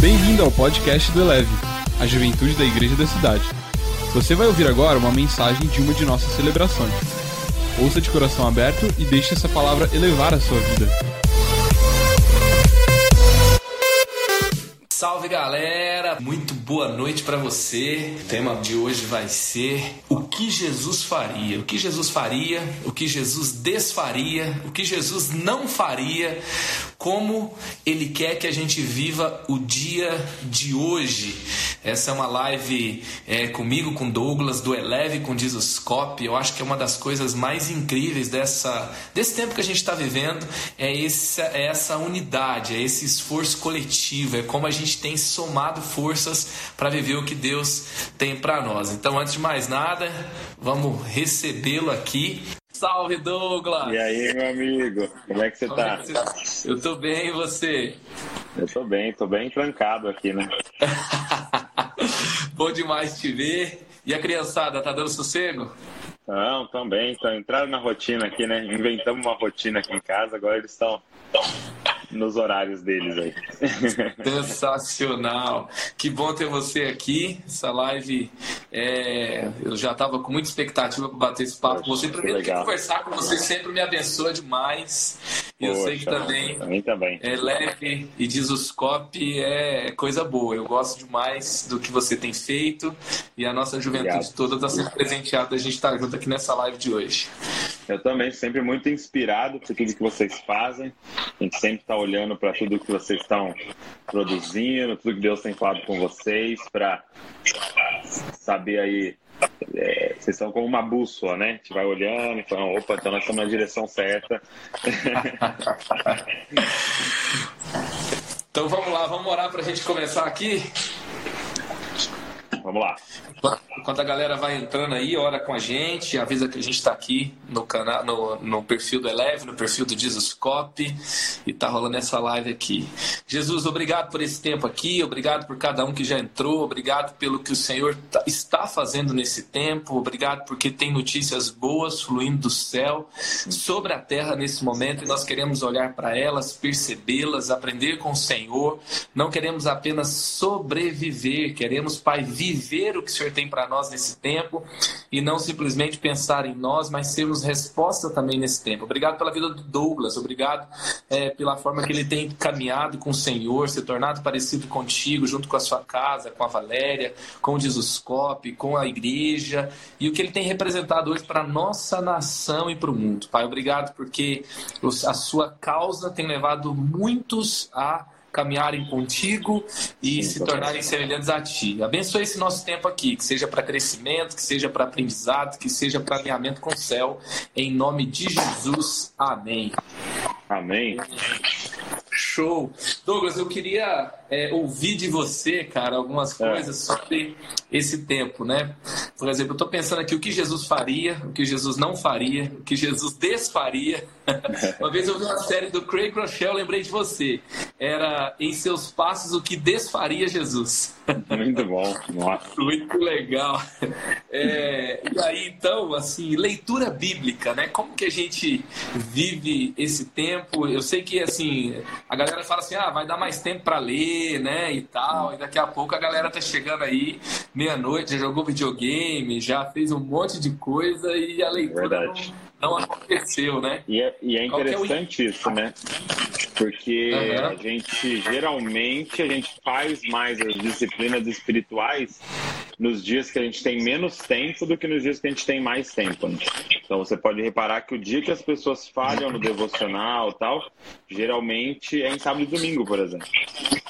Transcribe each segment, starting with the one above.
Bem-vindo ao podcast do Eleve, a juventude da igreja da cidade. Você vai ouvir agora uma mensagem de uma de nossas celebrações. Ouça de coração aberto e deixe essa palavra elevar a sua vida. Salve galera, muito boa noite para você. O tema de hoje vai ser o que Jesus faria, o que Jesus faria, o que Jesus desfaria, o que Jesus não faria, como ele quer que a gente viva o dia de hoje. Essa é uma live é, comigo, com Douglas, do Eleve com Jesuscope. Eu acho que é uma das coisas mais incríveis dessa, desse tempo que a gente está vivendo, é essa, é essa unidade, é esse esforço coletivo, é como a gente tem somado forças para viver o que Deus tem para nós. Então, antes de mais nada, vamos recebê-lo aqui. Salve, Douglas! E aí, meu amigo? Como é que você Como tá? é que você tá? Eu tô bem, e você? Eu tô bem, tô bem trancado aqui, né? Bom demais te ver. E a criançada, tá dando sossego? Não, também, estão entraram na rotina aqui, né? Inventamos uma rotina aqui em casa, agora eles estão nos horários deles aí. Sensacional! Que bom ter você aqui. Essa live, é, eu já estava com muita expectativa para bater esse papo com você. Poxa, Primeiro, que conversar com você sempre me abençoa demais. E eu sei que Poxa, também também. é leve e Jesuscope é coisa boa. Eu gosto demais do que você tem feito e a nossa juventude Obrigado. toda está sendo presenteada. A gente está junto aqui nessa live de hoje. Eu também, sempre muito inspirado por tudo que vocês fazem. A gente sempre está olhando para tudo que vocês estão produzindo, tudo que Deus tem falado com vocês, para saber aí. é, vocês são como uma bússola, né? A gente vai olhando e opa, então nós estamos na direção certa. Então vamos lá, vamos orar para a gente começar aqui. Vamos lá. Enquanto a galera vai entrando aí, ora com a gente, avisa que a gente está aqui no canal, no, no perfil do Eleve, no perfil do Jesuscope, e tá rolando essa live aqui. Jesus, obrigado por esse tempo aqui, obrigado por cada um que já entrou, obrigado pelo que o Senhor tá- está fazendo nesse tempo, obrigado porque tem notícias boas fluindo do céu sobre a terra nesse momento, e nós queremos olhar para elas, percebê-las, aprender com o Senhor. Não queremos apenas sobreviver, queremos, Pai, viver o que o Senhor tem para nós nesse tempo e não simplesmente pensar em nós, mas sermos resposta também nesse tempo. Obrigado pela vida do Douglas, obrigado eh, pela forma que ele tem caminhado com o Senhor, se tornado parecido contigo, junto com a sua casa, com a Valéria, com o Jesuscope, com a igreja e o que ele tem representado hoje para a nossa nação e para o mundo. Pai, obrigado porque a sua causa tem levado muitos a caminharem contigo e Sim, se papai. tornarem semelhantes a ti. Abençoe esse nosso tempo aqui, que seja para crescimento, que seja para aprendizado, que seja para alinhamento com o céu. Em nome de Jesus. Amém. Amém. Show! Douglas, eu queria é, ouvir de você, cara, algumas coisas sobre esse tempo, né? Por exemplo, eu estou pensando aqui o que Jesus faria, o que Jesus não faria, o que Jesus desfaria. Uma vez eu vi uma série do Craig Rochelle, lembrei de você. Era Em Seus Passos, o que desfaria Jesus. Muito bom. Nossa. Muito legal. É, e aí, então, assim, leitura bíblica, né? Como que a gente vive esse tempo? Eu sei que, assim, a galera fala assim, ah, vai dar mais tempo para ler, né, e tal. E daqui a pouco a galera tá chegando aí, meia-noite, já jogou videogame, já fez um monte de coisa e a leitura Verdade. não aconteceu, né? E é, e é que é o interessante isso, né? Porque Aham. a gente, geralmente, a gente faz mais as disciplinas espirituais nos dias que a gente tem menos tempo do que nos dias que a gente tem mais tempo. né? Então você pode reparar que o dia que as pessoas falham no devocional e tal, geralmente é em sábado e domingo, por exemplo.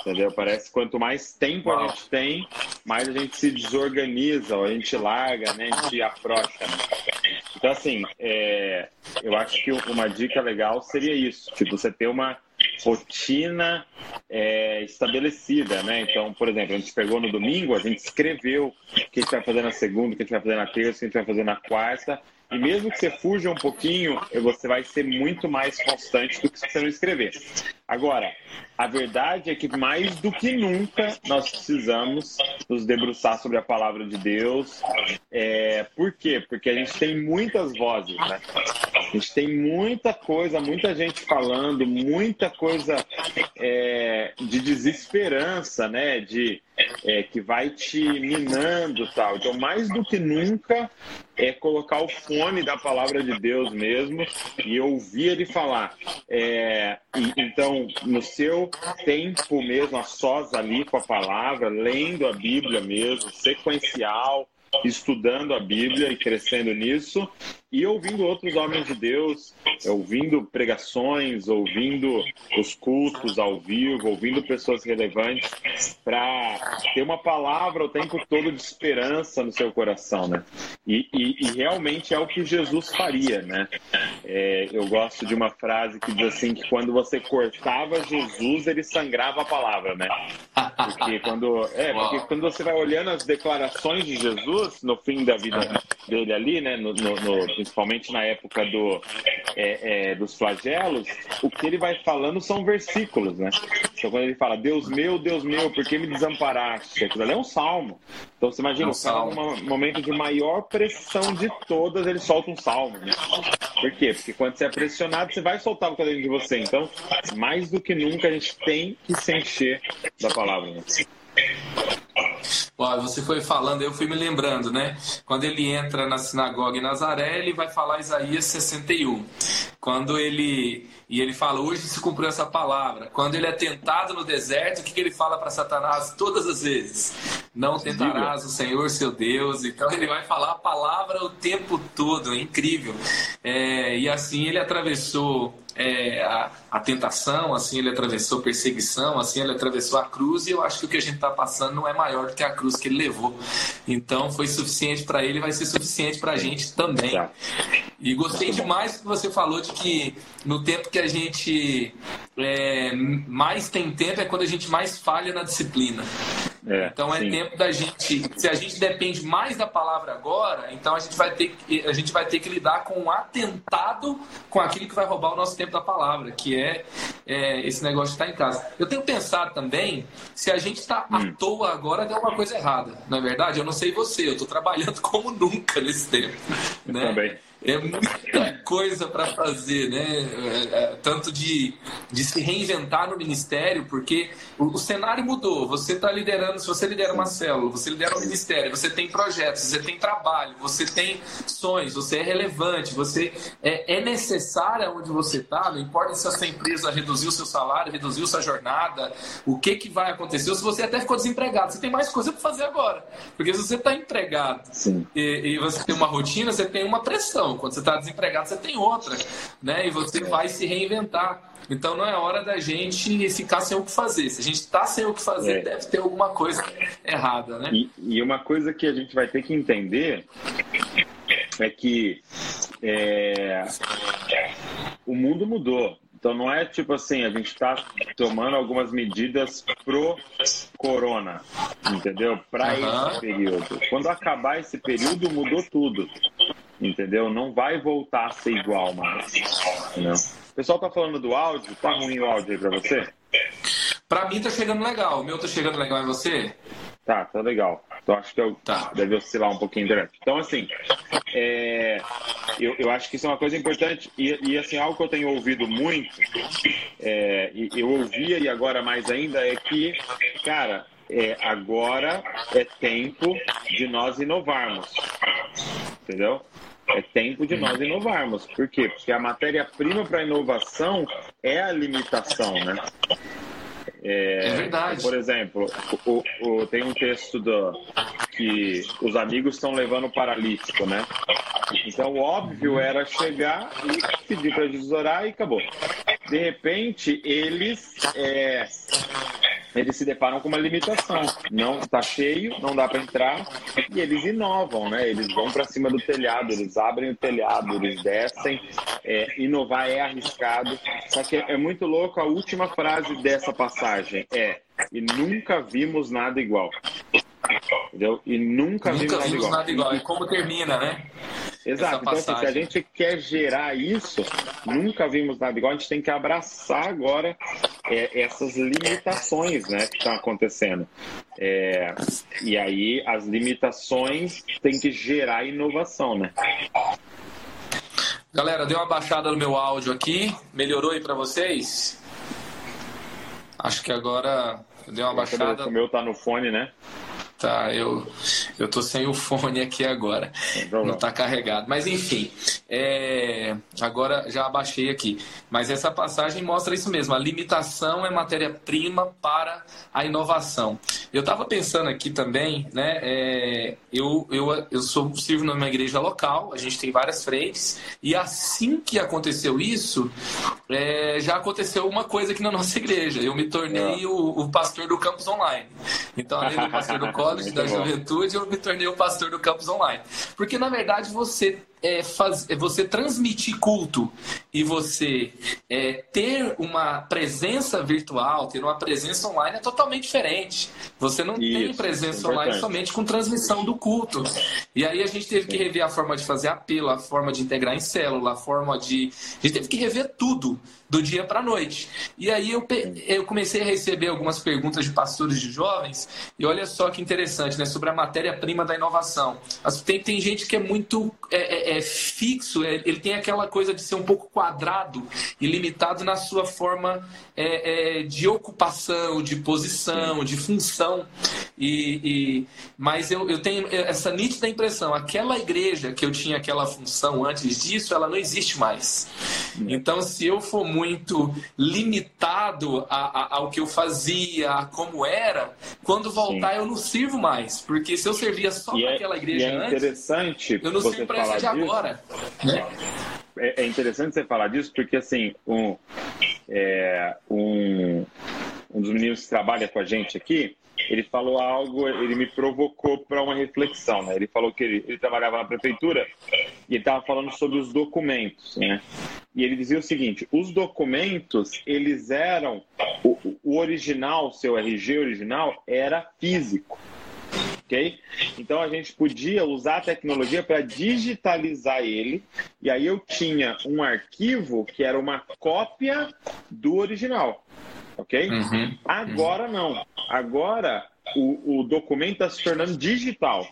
Entendeu? Parece que quanto mais tempo a gente tem, mais a gente se desorganiza, ou a gente larga, né? A gente afrouxa. Né? Então, assim, é, eu acho que uma dica legal seria isso, tipo, você ter uma rotina é, estabelecida, né? Então, por exemplo, a gente pegou no domingo, a gente escreveu o que a gente vai fazer na segunda, o que a gente vai fazer na terça, o que a gente vai fazer na quarta, e mesmo que você fuja um pouquinho, você vai ser muito mais constante do que se você não escrever. Agora, a verdade é que mais do que nunca nós precisamos nos debruçar sobre a palavra de Deus. É, por quê? Porque a gente tem muitas vozes, né? A gente tem muita coisa, muita gente falando, muita coisa é, de desesperança, né? De é, que vai te minando tal. Então, mais do que nunca, é colocar o fone da palavra de Deus mesmo e ouvir ele falar. É, então, no seu tempo mesmo, a sós ali com a palavra, lendo a Bíblia mesmo, sequencial, estudando a Bíblia e crescendo nisso, e ouvindo outros homens de Deus, ouvindo pregações, ouvindo os cultos ao vivo, ouvindo pessoas relevantes, para ter uma palavra o tempo todo de esperança no seu coração, né? E, e, e realmente é o que Jesus faria, né? É, eu gosto de uma frase que diz assim que quando você cortava Jesus, ele sangrava a palavra, né? Porque quando, é, porque quando você vai olhando as declarações de Jesus no fim da vida dele ali, né? no, no, no principalmente na época do, é, é, dos flagelos, o que ele vai falando são versículos, né? Então, quando ele fala, Deus meu, Deus meu, por que me desamparaste? Aquilo ali é um salmo. Então, você imagina, é um o cara, num momento de maior pressão de todas, ele solta um salmo, né? Por quê? Porque quando você é pressionado, você vai soltar o que dentro de você. Então, mais do que nunca, a gente tem que se encher da palavra. Né? Você foi falando, eu fui me lembrando, né? Quando ele entra na sinagoga em Nazaré, ele vai falar Isaías 61. Quando ele e ele fala, hoje se cumpriu essa palavra. Quando ele é tentado no deserto, o que, que ele fala para Satanás todas as vezes? Não tentarás o Senhor seu Deus. Então ele vai falar a palavra o tempo todo, é incrível. É, e assim ele atravessou é, a, a, tentação, assim ele atravessou perseguição, assim ele atravessou a cruz, e eu acho que o que a gente está passando não é maior do que a cruz que ele levou. Então foi suficiente para ele, vai ser suficiente para a gente também. E gostei demais que você falou de que no tempo que a gente é, mais tem tempo é quando a gente mais falha na disciplina. É, então é sim. tempo da gente. Se a gente depende mais da palavra agora, então a gente vai ter que, a gente vai ter que lidar com um atentado com aquilo que vai roubar o nosso tempo da palavra, que é, é esse negócio de estar em casa. Eu tenho pensado também se a gente está hum. à toa agora tem alguma coisa errada. Não é verdade? Eu não sei você, eu estou trabalhando como nunca nesse tempo. Né? Também. É muita coisa para fazer, né? É, é, tanto de, de se reinventar no ministério, porque o, o cenário mudou. Você está liderando, se você lidera uma célula, você lidera um ministério, você tem projetos, você tem trabalho, você tem sonhos, você é relevante, você é, é necessário onde você está, não importa se a sua empresa reduziu o seu salário, reduziu sua jornada, o que, que vai acontecer, ou se você até ficou desempregado, você tem mais coisa para fazer agora. Porque se você está empregado e, e você tem uma rotina, você tem uma pressão. Quando você está desempregado, você tem outra, né? E você vai se reinventar. Então não é hora da gente ficar sem o que fazer. Se a gente está sem o que fazer, é. deve ter alguma coisa errada, né? E, e, uma coisa que a gente vai ter que entender é que é, o mundo mudou. Então não é tipo assim, a gente está tomando algumas medidas pro corona, entendeu? Para uhum. esse período. Quando acabar esse período, mudou tudo entendeu? Não vai voltar a ser igual mais. O pessoal tá falando do áudio, tá ruim o áudio aí pra você? Pra mim tá chegando legal. O meu tá chegando legal em você? Tá, tá legal. Então acho que eu, tá. deve oscilar um pouquinho direto. Então, assim, é, eu, eu acho que isso é uma coisa importante e, e assim, algo que eu tenho ouvido muito, é, e eu ouvia e agora mais ainda, é que, cara, é, agora é tempo de nós inovarmos. Entendeu? É tempo de nós inovarmos. Por quê? Porque a matéria-prima para inovação é a limitação, né? É, é verdade. Por exemplo, o, o, tem um texto do, que os amigos estão levando o paralítico, né? Então, óbvio era chegar e pedir para Jesus orar e acabou. De repente, eles é, eles se deparam com uma limitação. Não está cheio, não dá para entrar e eles inovam, né? Eles vão para cima do telhado, eles abrem o telhado, eles descem. É, inovar é arriscado. Só que é muito louco a última frase dessa passagem é e nunca vimos nada igual. Entendeu? E nunca, nunca vimos, vimos nada igual. nada igual. E como termina, né? Exato. Então, assim, se a gente quer gerar isso, nunca vimos nada igual, a gente tem que abraçar agora é, essas limitações né, que estão acontecendo. É, e aí, as limitações têm que gerar inovação, né? Galera, deu uma baixada no meu áudio aqui. Melhorou aí para vocês? Acho que agora deu uma baixada. O meu tá no fone, né? Tá, eu, eu tô sem o fone aqui agora. Então, não tá carregado. Mas enfim, é, agora já abaixei aqui. Mas essa passagem mostra isso mesmo: a limitação é matéria-prima para a inovação. Eu estava pensando aqui também, né? É, eu, eu, eu sou, sirvo numa igreja local, a gente tem várias frentes, e assim que aconteceu isso, é, já aconteceu uma coisa aqui na nossa igreja. Eu me tornei o, o pastor do campus online. Então, além do pastor do college, da juventude, eu me tornei o pastor do campus online. Porque, na verdade, você é, faz, é você transmitir culto e você é, ter uma presença virtual, ter uma presença online é totalmente diferente. Você não Isso, tem presença online somente com transmissão do culto. E aí a gente teve que rever a forma de fazer apelo, a forma de integrar em célula, a forma de. A gente teve que rever tudo do dia para a noite. E aí eu, eu comecei a receber algumas perguntas de pastores de jovens, e olha só que interessante, né? Sobre a matéria-prima da inovação. Tem, tem gente que é muito é, é, é fixo, é, ele tem aquela coisa de ser um pouco quadrado e limitado na sua forma é, é, de ocupação, de posição, de função. E, e mas eu, eu tenho essa nítida impressão, aquela igreja que eu tinha aquela função antes disso, ela não existe mais. Então, se eu for muito limitado a, a, ao que eu fazia, a como era, quando voltar Sim. eu não sirvo mais. Porque se eu servia só é, naquela igreja é antes, interessante eu não sirvo para essa de agora. É, é, interessante você falar disso, porque assim, um, é, um, um dos meninos que trabalha com a gente aqui, ele falou algo, ele me provocou para uma reflexão. Né? Ele falou que ele, ele trabalhava na prefeitura e estava falando sobre os documentos. Né? E ele dizia o seguinte: os documentos, eles eram. O, o original, seu RG original, era físico. Ok? Então a gente podia usar a tecnologia para digitalizar ele, e aí eu tinha um arquivo que era uma cópia do original ok? Uhum. Agora não. Agora o, o documento está se tornando digital,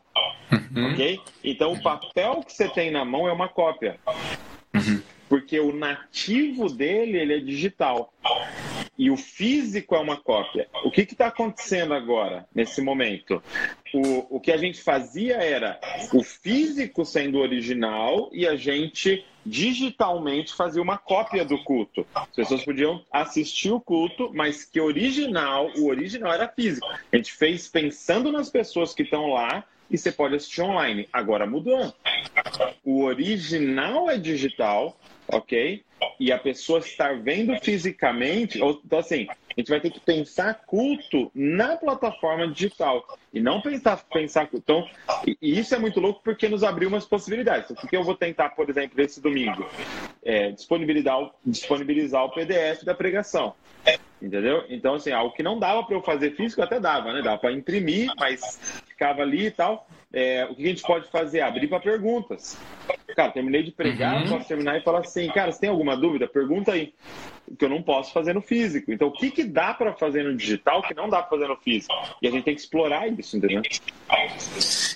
uhum. ok? Então o papel que você tem na mão é uma cópia. Uhum. Porque o nativo dele ele é digital e o físico é uma cópia. O que está acontecendo agora, nesse momento? O, o que a gente fazia era o físico sendo original e a gente digitalmente fazia uma cópia do culto. As pessoas podiam assistir o culto, mas que original, o original era físico. A gente fez pensando nas pessoas que estão lá e você pode assistir online. Agora mudou. O original é digital, ok? E a pessoa estar vendo fisicamente, então assim, a gente vai ter que pensar culto na plataforma digital e não pensar pensar então e, isso é muito louco porque nos abriu umas possibilidades. O que eu vou tentar, por exemplo, esse domingo, é, disponibilizar disponibilizar o PDF da pregação. Entendeu? Então, assim, algo que não dava para eu fazer físico, até dava, né? Dava para imprimir, mas ficava ali e tal. É, o que a gente pode fazer? Abrir para perguntas. Cara, terminei de pregar, uhum. posso terminar e falar assim, cara, você tem alguma dúvida? Pergunta aí. Que eu não posso fazer no físico. Então, o que, que dá para fazer no digital que não dá para fazer no físico? E a gente tem que explorar isso, entendeu?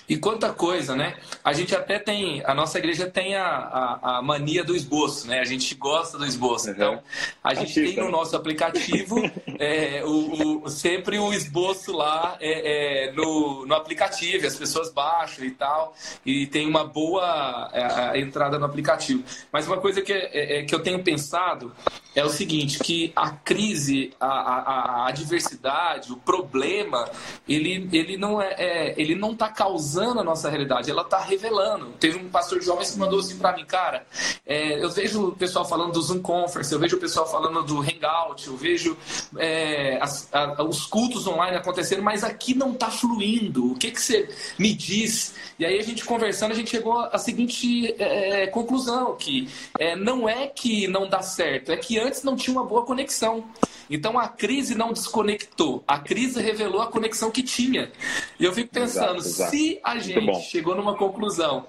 E quanta coisa, né? A gente até tem, a nossa igreja tem a, a, a mania do esboço, né? A gente gosta do esboço. Uhum. Então, a gente Assista, tem no né? nosso aplicativo é, o, o, sempre o esboço lá é, é, no, no aplicativo, as pessoas baixam e tal, e tem uma boa é, entrada no aplicativo. Mas uma coisa que, é, é, que eu tenho pensado é o seguinte, que a crise, a, a, a adversidade, o problema, ele, ele não é, é ele não está causando a nossa realidade, ela está revelando. Teve um pastor de jovens que mandou assim para mim, cara, é, eu vejo o pessoal falando do Zoom Conference, eu vejo o pessoal falando do Hangout, eu vejo é, as, a, os cultos online acontecendo, mas aqui não está fluindo. O que, que você me diz? E aí a gente conversando, a gente chegou à seguinte é, conclusão, que é, não é que não dá certo, é que antes não tinha uma boa conexão. Então a crise não desconectou, a crise revelou a conexão que tinha. E eu fico pensando, exato, exato. se a gente chegou numa conclusão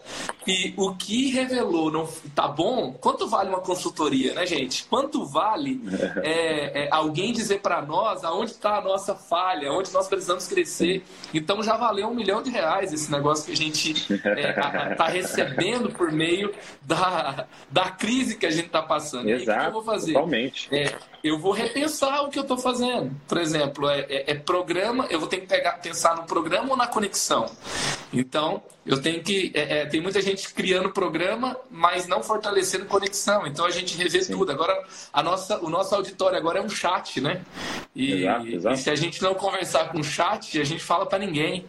e o que revelou não tá bom, quanto vale uma consultoria, né, gente? Quanto vale é, é, alguém dizer para nós aonde está a nossa falha, onde nós precisamos crescer? Então já valeu um milhão de reais esse negócio que a gente está é, tá recebendo por meio da, da crise que a gente está passando. Exato, e aí, o que eu vou fazer? Totalmente. É, eu vou repensar o que eu estou fazendo. Por exemplo, é, é, é, programa, eu vou ter que pegar, pensar no programa ou na conexão. Então, eu tenho que. É, é tem muita gente criando programa, mas não fortalecendo conexão. Então a gente revê Sim. tudo. Agora, a nossa, o nosso auditório agora é um chat, né? E, exato, exato. e se a gente não conversar com o chat, a gente fala para ninguém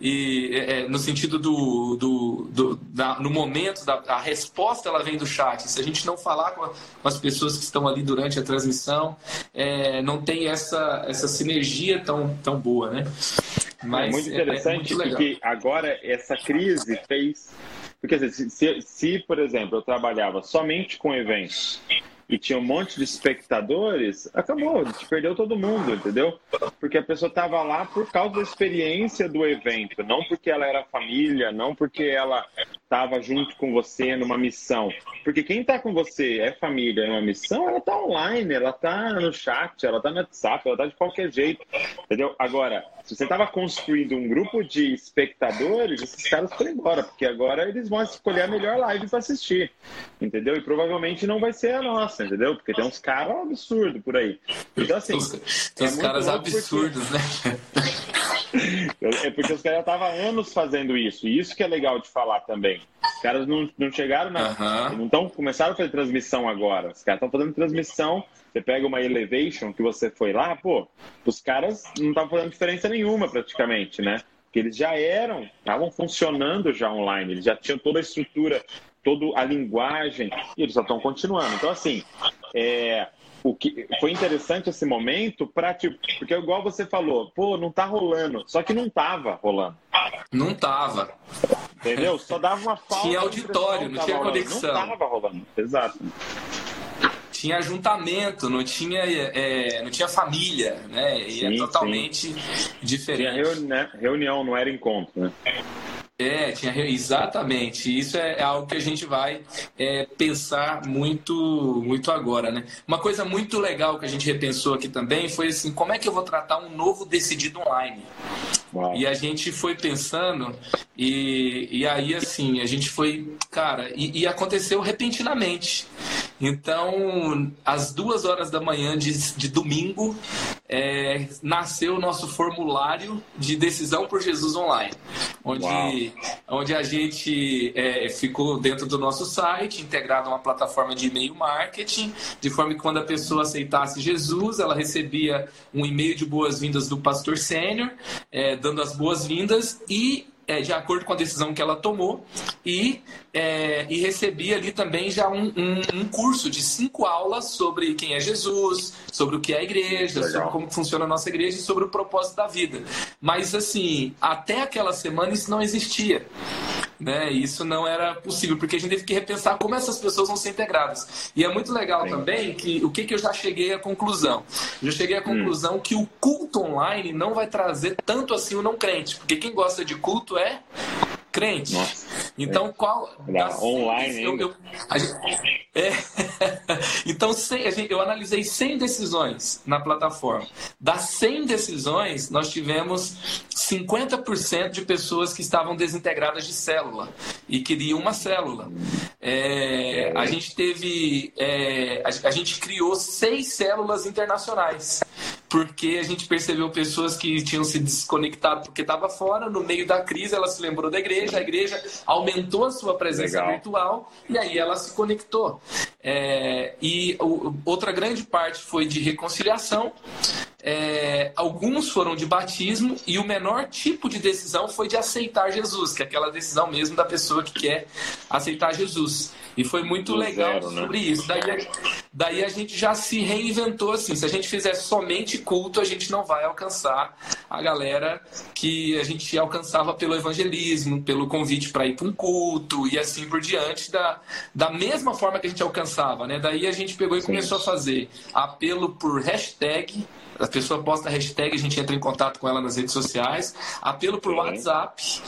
e é, é, no sentido do, do, do da, no momento da a resposta ela vem do chat se a gente não falar com, a, com as pessoas que estão ali durante a transmissão é, não tem essa essa sinergia tão tão boa né mas é muito interessante é, é muito porque agora essa crise fez porque se, se, se por exemplo eu trabalhava somente com eventos e tinha um monte de espectadores, acabou, te perdeu todo mundo, entendeu? Porque a pessoa estava lá por causa da experiência do evento, não porque ela era família, não porque ela estava junto com você numa missão. Porque quem está com você é família, é uma missão, ela está online, ela está no chat, ela está no WhatsApp, ela está de qualquer jeito, entendeu? Agora, se você estava construindo um grupo de espectadores, esses caras foram embora, porque agora eles vão escolher a melhor live para assistir, entendeu? E provavelmente não vai ser a nossa, entendeu? Porque tem uns caras absurdos por aí. Então, assim. Tem é uns caras absurdos, porque... né? É porque os caras estavam anos fazendo isso, e isso que é legal de falar também. Os caras não, não chegaram na. Uhum. Não começaram a fazer transmissão agora. Os caras estão fazendo transmissão você pega uma Elevation que você foi lá, pô, os caras não estavam fazendo diferença nenhuma praticamente, né? Porque eles já eram, estavam funcionando já online, eles já tinham toda a estrutura, toda a linguagem, e eles só estão continuando. Então, assim, é, o que foi interessante esse momento para tipo, porque igual você falou, pô, não tá rolando, só que não tava rolando. Não tava. Entendeu? Só dava uma falta. Tinha auditório, não tinha rolando. conexão. Não tava rolando. Exato tinha ajuntamento, não tinha, é, não tinha família, né? E é sim, é totalmente sim. diferente. Tinha reuni né? reunião, não era encontro, né? É, tinha, exatamente. Isso é, é algo que a gente vai é, pensar muito, muito agora, né? Uma coisa muito legal que a gente repensou aqui também foi assim, como é que eu vou tratar um novo decidido online? Uau. E a gente foi pensando, e, e aí assim, a gente foi, cara, e, e aconteceu repentinamente. Então, às duas horas da manhã de, de domingo, é, nasceu o nosso formulário de decisão por Jesus online, onde, onde a gente é, ficou dentro do nosso site, integrado a uma plataforma de e-mail marketing, de forma que quando a pessoa aceitasse Jesus, ela recebia um e-mail de boas-vindas do pastor sênior, é, dando as boas-vindas e é, de acordo com a decisão que ela tomou e, é, e recebi ali também já um, um, um, curso de cinco aulas sobre quem é Jesus, sobre o que é a igreja, Legal. sobre como funciona a nossa igreja e sobre o propósito da vida. Mas assim, até aquela semana isso não existia né? Isso não era possível, porque a gente teve que repensar como essas pessoas vão ser integradas. E é muito legal Sim. também que o que, que eu já cheguei à conclusão. Eu já cheguei à hum. conclusão hum. que o culto online não vai trazer tanto assim o não crente, porque quem gosta de culto é crente. Nossa. Então, qual. Das, online. Eu, eu, gente, é, então, 100, gente, eu analisei 100 decisões na plataforma. Das 100 decisões, nós tivemos 50% de pessoas que estavam desintegradas de célula e queriam uma célula. É, a gente teve. É, a, a gente criou seis células internacionais porque a gente percebeu pessoas que tinham se desconectado porque estava fora, no meio da crise ela se lembrou da igreja, a igreja aumentou a sua presença Legal. virtual e aí ela se conectou. É, e o, outra grande parte foi de reconciliação, é, alguns foram de batismo e o menor tipo de decisão foi de aceitar Jesus, que é aquela decisão mesmo da pessoa que quer aceitar Jesus. E foi muito Do legal zero, né? sobre isso. Daí, daí a gente já se reinventou assim. Se a gente fizer somente culto, a gente não vai alcançar a galera que a gente alcançava pelo evangelismo, pelo convite para ir para um culto e assim por diante, da, da mesma forma que a gente alcançava, né? Daí a gente pegou e começou a fazer apelo por hashtag a pessoa posta a hashtag, a gente entra em contato com ela nas redes sociais. Apelo por WhatsApp.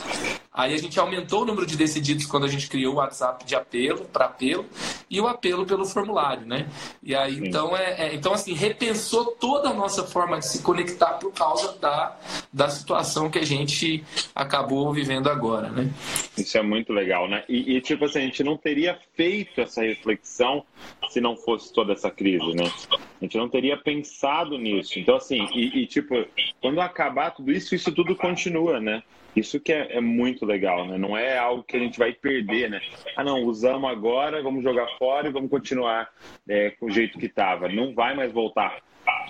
Aí a gente aumentou o número de decididos quando a gente criou o WhatsApp de apelo para apelo e o apelo pelo formulário, né? E aí então é, é, então assim repensou toda a nossa forma de se conectar por causa da, da situação que a gente acabou vivendo agora, né? Isso é muito legal, né? E, e tipo assim, a gente não teria feito essa reflexão se não fosse toda essa crise, né? A gente não teria pensado nisso. Então, assim, e, e, tipo, quando acabar tudo isso, isso tudo continua, né? Isso que é, é, muito legal, né? Não é algo que a gente vai perder, né? Ah, não, usamos agora, vamos jogar fora e vamos continuar é, com o jeito que estava. Não vai mais voltar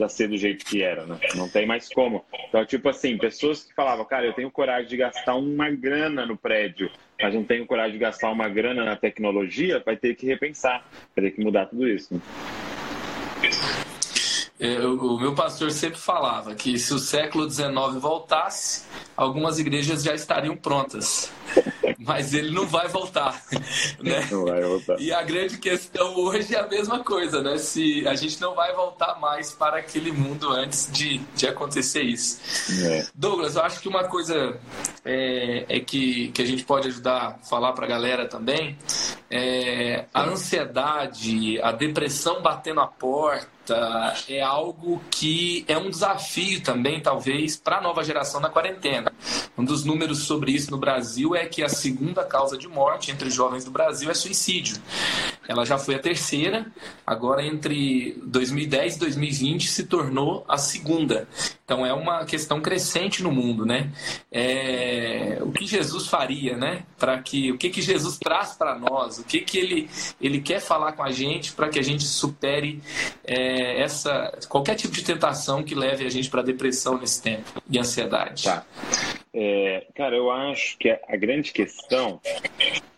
a ser do jeito que era, né? Não tem mais como. Então, tipo assim, pessoas que falavam, cara, eu tenho coragem de gastar uma grana no prédio, mas não tenho coragem de gastar uma grana na tecnologia, vai ter que repensar, vai ter que mudar tudo isso. Né? É, o meu pastor sempre falava que se o século XIX voltasse, algumas igrejas já estariam prontas. Mas ele não vai voltar. Né? Não vai voltar. E a grande questão hoje é a mesma coisa, né? Se a gente não vai voltar mais para aquele mundo antes de, de acontecer isso. É. Douglas, eu acho que uma coisa é, é, que, que a gente pode ajudar a falar para a galera também é a ansiedade, a depressão batendo a porta é algo que é um desafio também, talvez, para a nova geração na quarentena. Um dos números sobre isso no Brasil é que a segunda causa de morte entre jovens do Brasil é suicídio. Ela já foi a terceira, agora entre 2010 e 2020 se tornou a segunda. Então é uma questão crescente no mundo, né? É, o que Jesus faria, né? Para que o que que Jesus traz para nós? O que que ele ele quer falar com a gente para que a gente supere é, essa qualquer tipo de tentação que leve a gente para depressão nesse tempo e ansiedade. Tá. É, cara, eu acho que a grande questão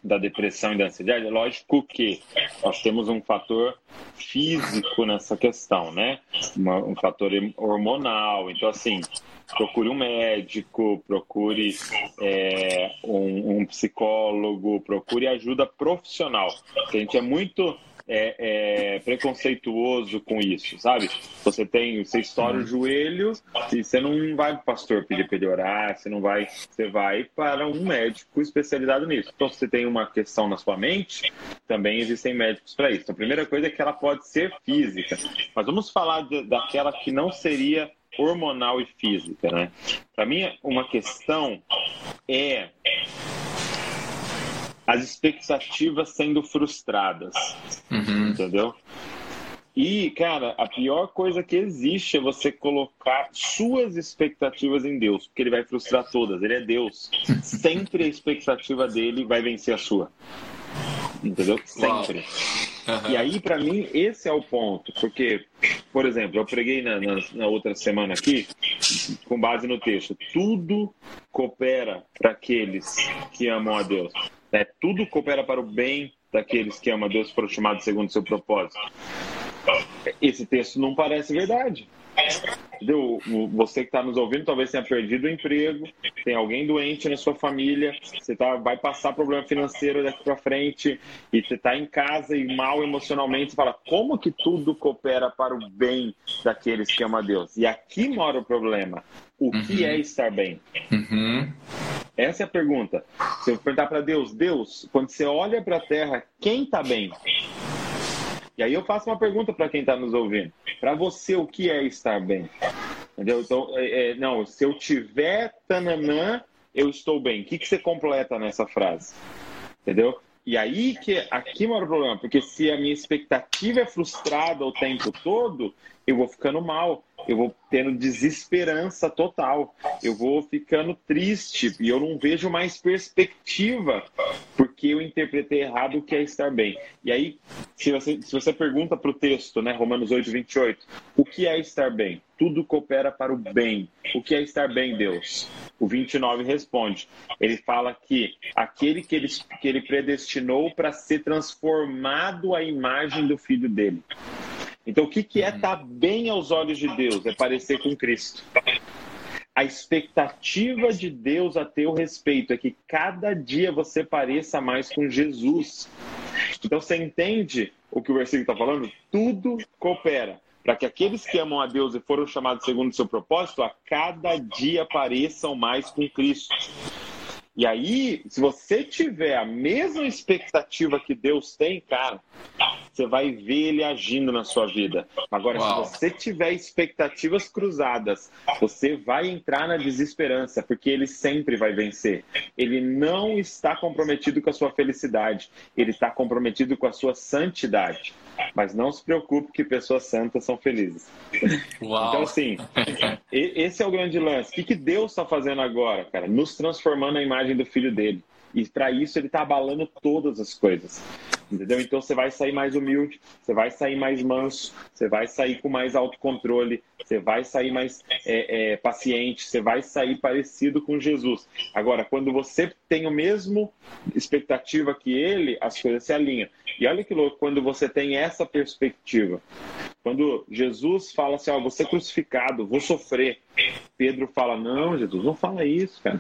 da depressão e da ansiedade, é lógico que nós temos um fator físico nessa questão, né? Uma, um fator hormonal. Então, assim, procure um médico, procure é, um, um, psicólogo, procure ajuda profissional. A gente é muito é, é, preconceituoso com isso, sabe? Você tem, você estoura o uhum. joelho e você não vai para o pastor pedir para ele orar, você não vai, você vai para um médico especializado nisso. Então, se você tem uma questão na sua mente, também existem médicos para isso. Então, a primeira coisa é que ela pode ser física, mas vamos falar de, daquela que não seria hormonal e física, né? Para mim, uma questão é as expectativas sendo frustradas. Uhum. Entendeu? E, cara, a pior coisa que existe é você colocar suas expectativas em Deus, porque ele vai frustrar todas. Ele é Deus. Sempre a expectativa dele vai vencer a sua. Entendeu? Sempre. Uhum. E aí, para mim, esse é o ponto. Porque, por exemplo, eu preguei na, na, na outra semana aqui, com base no texto: tudo coopera para aqueles que amam a Deus. Né? Tudo coopera para o bem daqueles que amam a Deus foram chamados segundo o seu propósito. Esse texto não parece verdade. Entendeu? Você que está nos ouvindo talvez tenha perdido o emprego, tem alguém doente na sua família, você tá, vai passar problema financeiro daqui para frente e você está em casa e mal emocionalmente, você fala como que tudo coopera para o bem daqueles que amam a Deus? E aqui mora o problema. O uhum. que é estar bem? Uhum. Essa é a pergunta. Se eu perguntar para Deus, Deus, quando você olha para a terra, quem está bem? E aí eu faço uma pergunta para quem está nos ouvindo. Para você, o que é estar bem? Entendeu? Então, é, é, não, se eu tiver tananã, eu estou bem. O que, que você completa nessa frase? Entendeu? E aí que aqui mora o problema, porque se a minha expectativa é frustrada o tempo todo, eu vou ficando mal, eu vou tendo desesperança total, eu vou ficando triste e eu não vejo mais perspectiva porque eu interpretei errado o que é estar bem. E aí, se você, se você pergunta para o texto, né, Romanos 8, 28, o que é estar bem? Tudo coopera para o bem. O que é estar bem, Deus? O 29 responde. Ele fala que aquele que ele, que ele predestinou para ser transformado à imagem do filho dele. Então, o que, que é estar tá bem aos olhos de Deus? É parecer com Cristo. A expectativa de Deus a teu respeito é que cada dia você pareça mais com Jesus. Então, você entende o que o versículo está falando? Tudo coopera para que aqueles que amam a Deus e foram chamados segundo o seu propósito, a cada dia pareçam mais com Cristo. E aí, se você tiver a mesma expectativa que Deus tem, cara, você vai ver ele agindo na sua vida. Agora, Uau. se você tiver expectativas cruzadas, você vai entrar na desesperança, porque ele sempre vai vencer. Ele não está comprometido com a sua felicidade, ele está comprometido com a sua santidade. Mas não se preocupe que pessoas santas são felizes. Uau. Então, assim, esse é o grande lance. O que Deus está fazendo agora, cara? Nos transformando na imagem do filho dele. E para isso ele está abalando todas as coisas. Entendeu? Então você vai sair mais humilde, você vai sair mais manso, você vai sair com mais autocontrole, você vai sair mais é, é, paciente, você vai sair parecido com Jesus. Agora, quando você tem o mesmo expectativa que ele, as coisas se alinham. E olha que louco, quando você tem essa perspectiva. Quando Jesus fala assim, ó, oh, ser crucificado, vou sofrer. Pedro fala, não, Jesus, não fala isso, cara.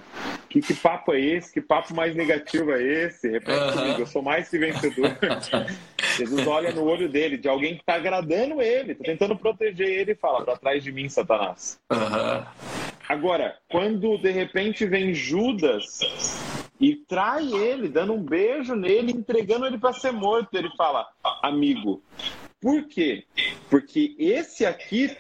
Que, que papo é esse? Que papo mais negativo é esse? Repete uhum. comigo, eu sou mais que vencedor. Jesus olha no olho dele, de alguém que está agradando ele, está tentando proteger ele e fala, para trás de mim, Satanás. Uhum. Agora, quando de repente vem Judas e trai ele, dando um beijo nele, entregando ele para ser morto, ele fala, amigo, por quê? Porque esse aqui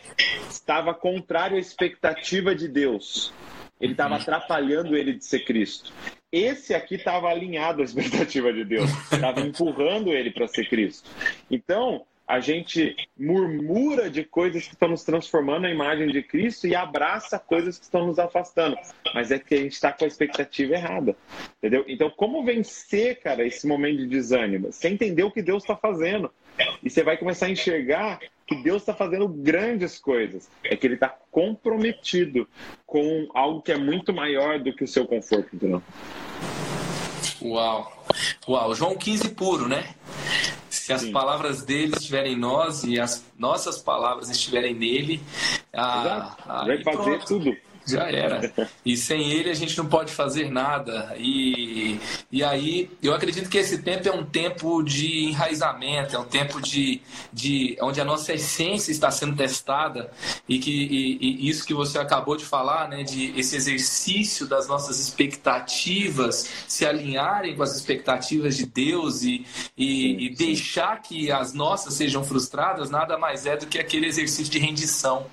estava contrário à expectativa de Deus. Ele estava atrapalhando ele de ser Cristo. Esse aqui estava alinhado à expectativa de Deus, estava empurrando ele para ser Cristo. Então, a gente murmura de coisas que estão nos transformando na imagem de Cristo e abraça coisas que estão nos afastando. Mas é que a gente está com a expectativa errada. Entendeu? Então, como vencer, cara, esse momento de desânimo? Você entender o que Deus está fazendo. E você vai começar a enxergar que Deus está fazendo grandes coisas. É que ele está comprometido com algo que é muito maior do que o seu conforto, entendeu? Uau! Uau, João 15 puro, né? Se as Sim. palavras dele estiverem em nós e as nossas palavras estiverem nele, ah, vai fazer pronto. tudo já era. E sem ele a gente não pode fazer nada. E, e aí eu acredito que esse tempo é um tempo de enraizamento, é um tempo de, de onde a nossa essência está sendo testada e que e, e isso que você acabou de falar, né, de esse exercício das nossas expectativas se alinharem com as expectativas de Deus e, e, e deixar que as nossas sejam frustradas, nada mais é do que aquele exercício de rendição.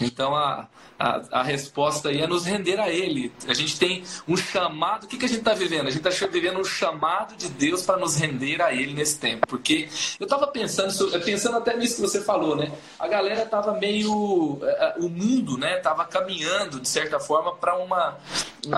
Então a a, a resposta aí é nos render a Ele. A gente tem um chamado. O que, que a gente está vivendo? A gente está vivendo um chamado de Deus para nos render a Ele nesse tempo. Porque eu estava pensando, pensando até nisso que você falou, né? A galera estava meio. É, é, o mundo, né? Estava caminhando, de certa forma, para uma.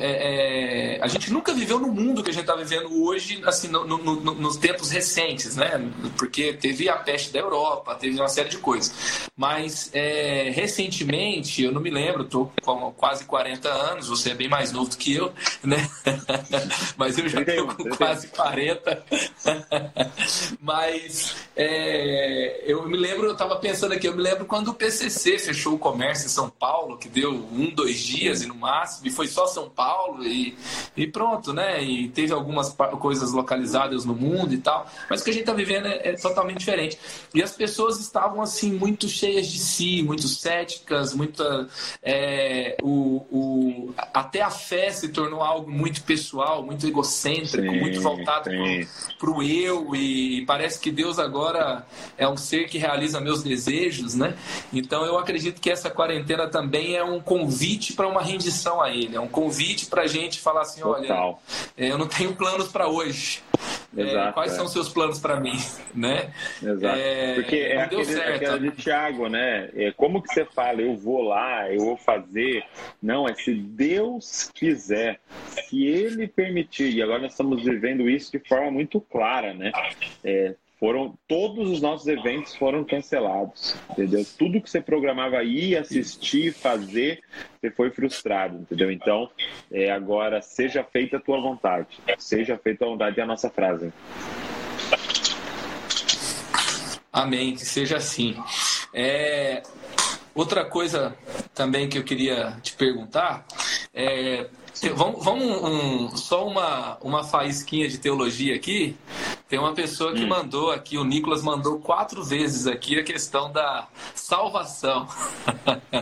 É, é, a gente nunca viveu no mundo que a gente está vivendo hoje, assim, no, no, no, nos tempos recentes, né? Porque teve a peste da Europa, teve uma série de coisas. Mas é, recentemente, eu não me lembro lembro, estou com quase 40 anos, você é bem mais novo do que eu, né? Mas eu já estou com quase 40. Mas é, eu me lembro, eu estava pensando aqui, eu me lembro quando o PCC fechou o comércio em São Paulo, que deu um, dois dias e no máximo, e foi só São Paulo e, e pronto, né? E teve algumas coisas localizadas no mundo e tal, mas o que a gente está vivendo é, é totalmente diferente. E as pessoas estavam assim muito cheias de si, muito céticas, muita é, o, o, até a fé se tornou algo muito pessoal, muito egocêntrico, sim, muito voltado para o eu e parece que Deus agora é um ser que realiza meus desejos, né? Então eu acredito que essa quarentena também é um convite para uma rendição a Ele, é um convite para a gente falar assim, olha, é, eu não tenho planos para hoje. É, Exato, é, quais é. são seus planos para mim, né? Exato. É, Porque é aquele, aquela de Tiago, né? É, como que você fala, eu vou lá, eu vou fazer? Não, é se Deus quiser, se Ele permitir. E agora nós estamos vivendo isso de forma muito clara, né? Foram todos os nossos eventos foram cancelados, entendeu? Tudo que você programava ir assistir, fazer, você foi frustrado, entendeu? Então, é, agora seja feita a tua vontade, seja feita a vontade é a nossa frase. Amém, que seja assim. É, outra coisa também que eu queria te perguntar é, Vamos, vamos um, só uma, uma faísquinha de teologia aqui. Tem uma pessoa que hum. mandou aqui, o Nicolas mandou quatro vezes aqui a questão da salvação.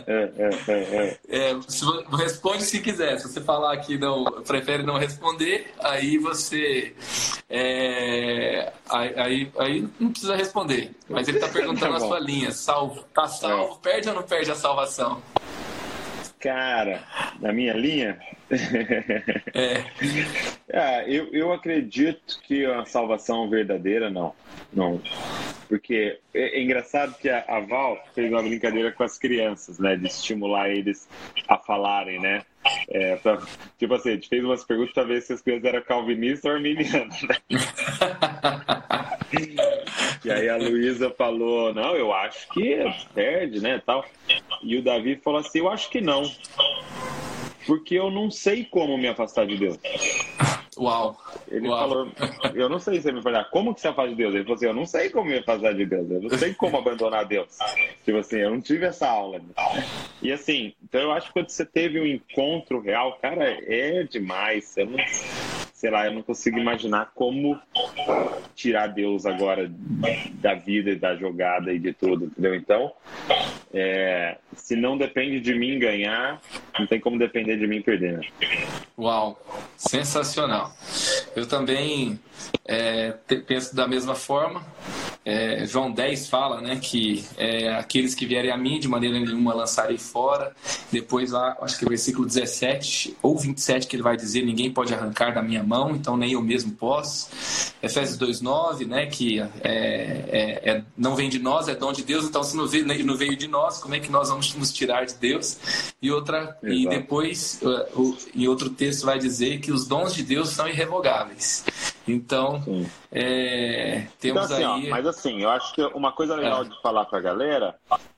É, é, é, é. é se, responde se quiser. Se você falar que não prefere não responder, aí você é, aí, aí, aí, não precisa responder. Mas ele está perguntando tá a sua linha. Salvo, tá salvo? É. Perde ou não perde a salvação? Cara, na minha linha, é. é eu, eu acredito que a salvação verdadeira, não. Não. Porque é, é engraçado que a, a, Val fez uma brincadeira com as crianças, né? De estimular eles a falarem, né? É, pra, tipo assim, a gente fez umas perguntas para ver se as crianças eram calvinistas ou arminianas, né? E aí a Luísa falou, não, eu acho que perde, né, tal. E o Davi falou assim, eu acho que não porque eu não sei como me afastar de Deus. Uau. Ele Uau. falou, eu não sei se me falar, como que você afasta de Deus? Ele falou assim, eu não sei como me afastar de Deus, eu não sei como abandonar Deus. Tipo assim, eu não tive essa aula. E assim, então eu acho que quando você teve um encontro real, cara, é demais. Eu não, sei lá, eu não consigo imaginar como tirar Deus agora da vida e da jogada e de tudo, entendeu? Então, é, se não depende de mim ganhar, não tem como depender de mim perder. Né? Uau, sensacional. Eu também é, penso da mesma forma. É, João 10 fala né, que é, aqueles que vierem a mim de maneira nenhuma lançarei fora. Depois lá, acho que é o versículo 17 ou 27 que ele vai dizer: Ninguém pode arrancar da minha mão, então nem eu mesmo posso. Efésios 2,9, né, que é, é, é, não vem de nós, é dom de Deus, então se não veio, não veio de nós, como é que nós vamos nos tirar de Deus? E, outra, e depois, o, em outro texto, vai dizer que os dons de Deus são irrevogáveis. Então, é, temos então, assim, aí. Ó, mas assim, eu acho que uma coisa legal é. de falar para a galera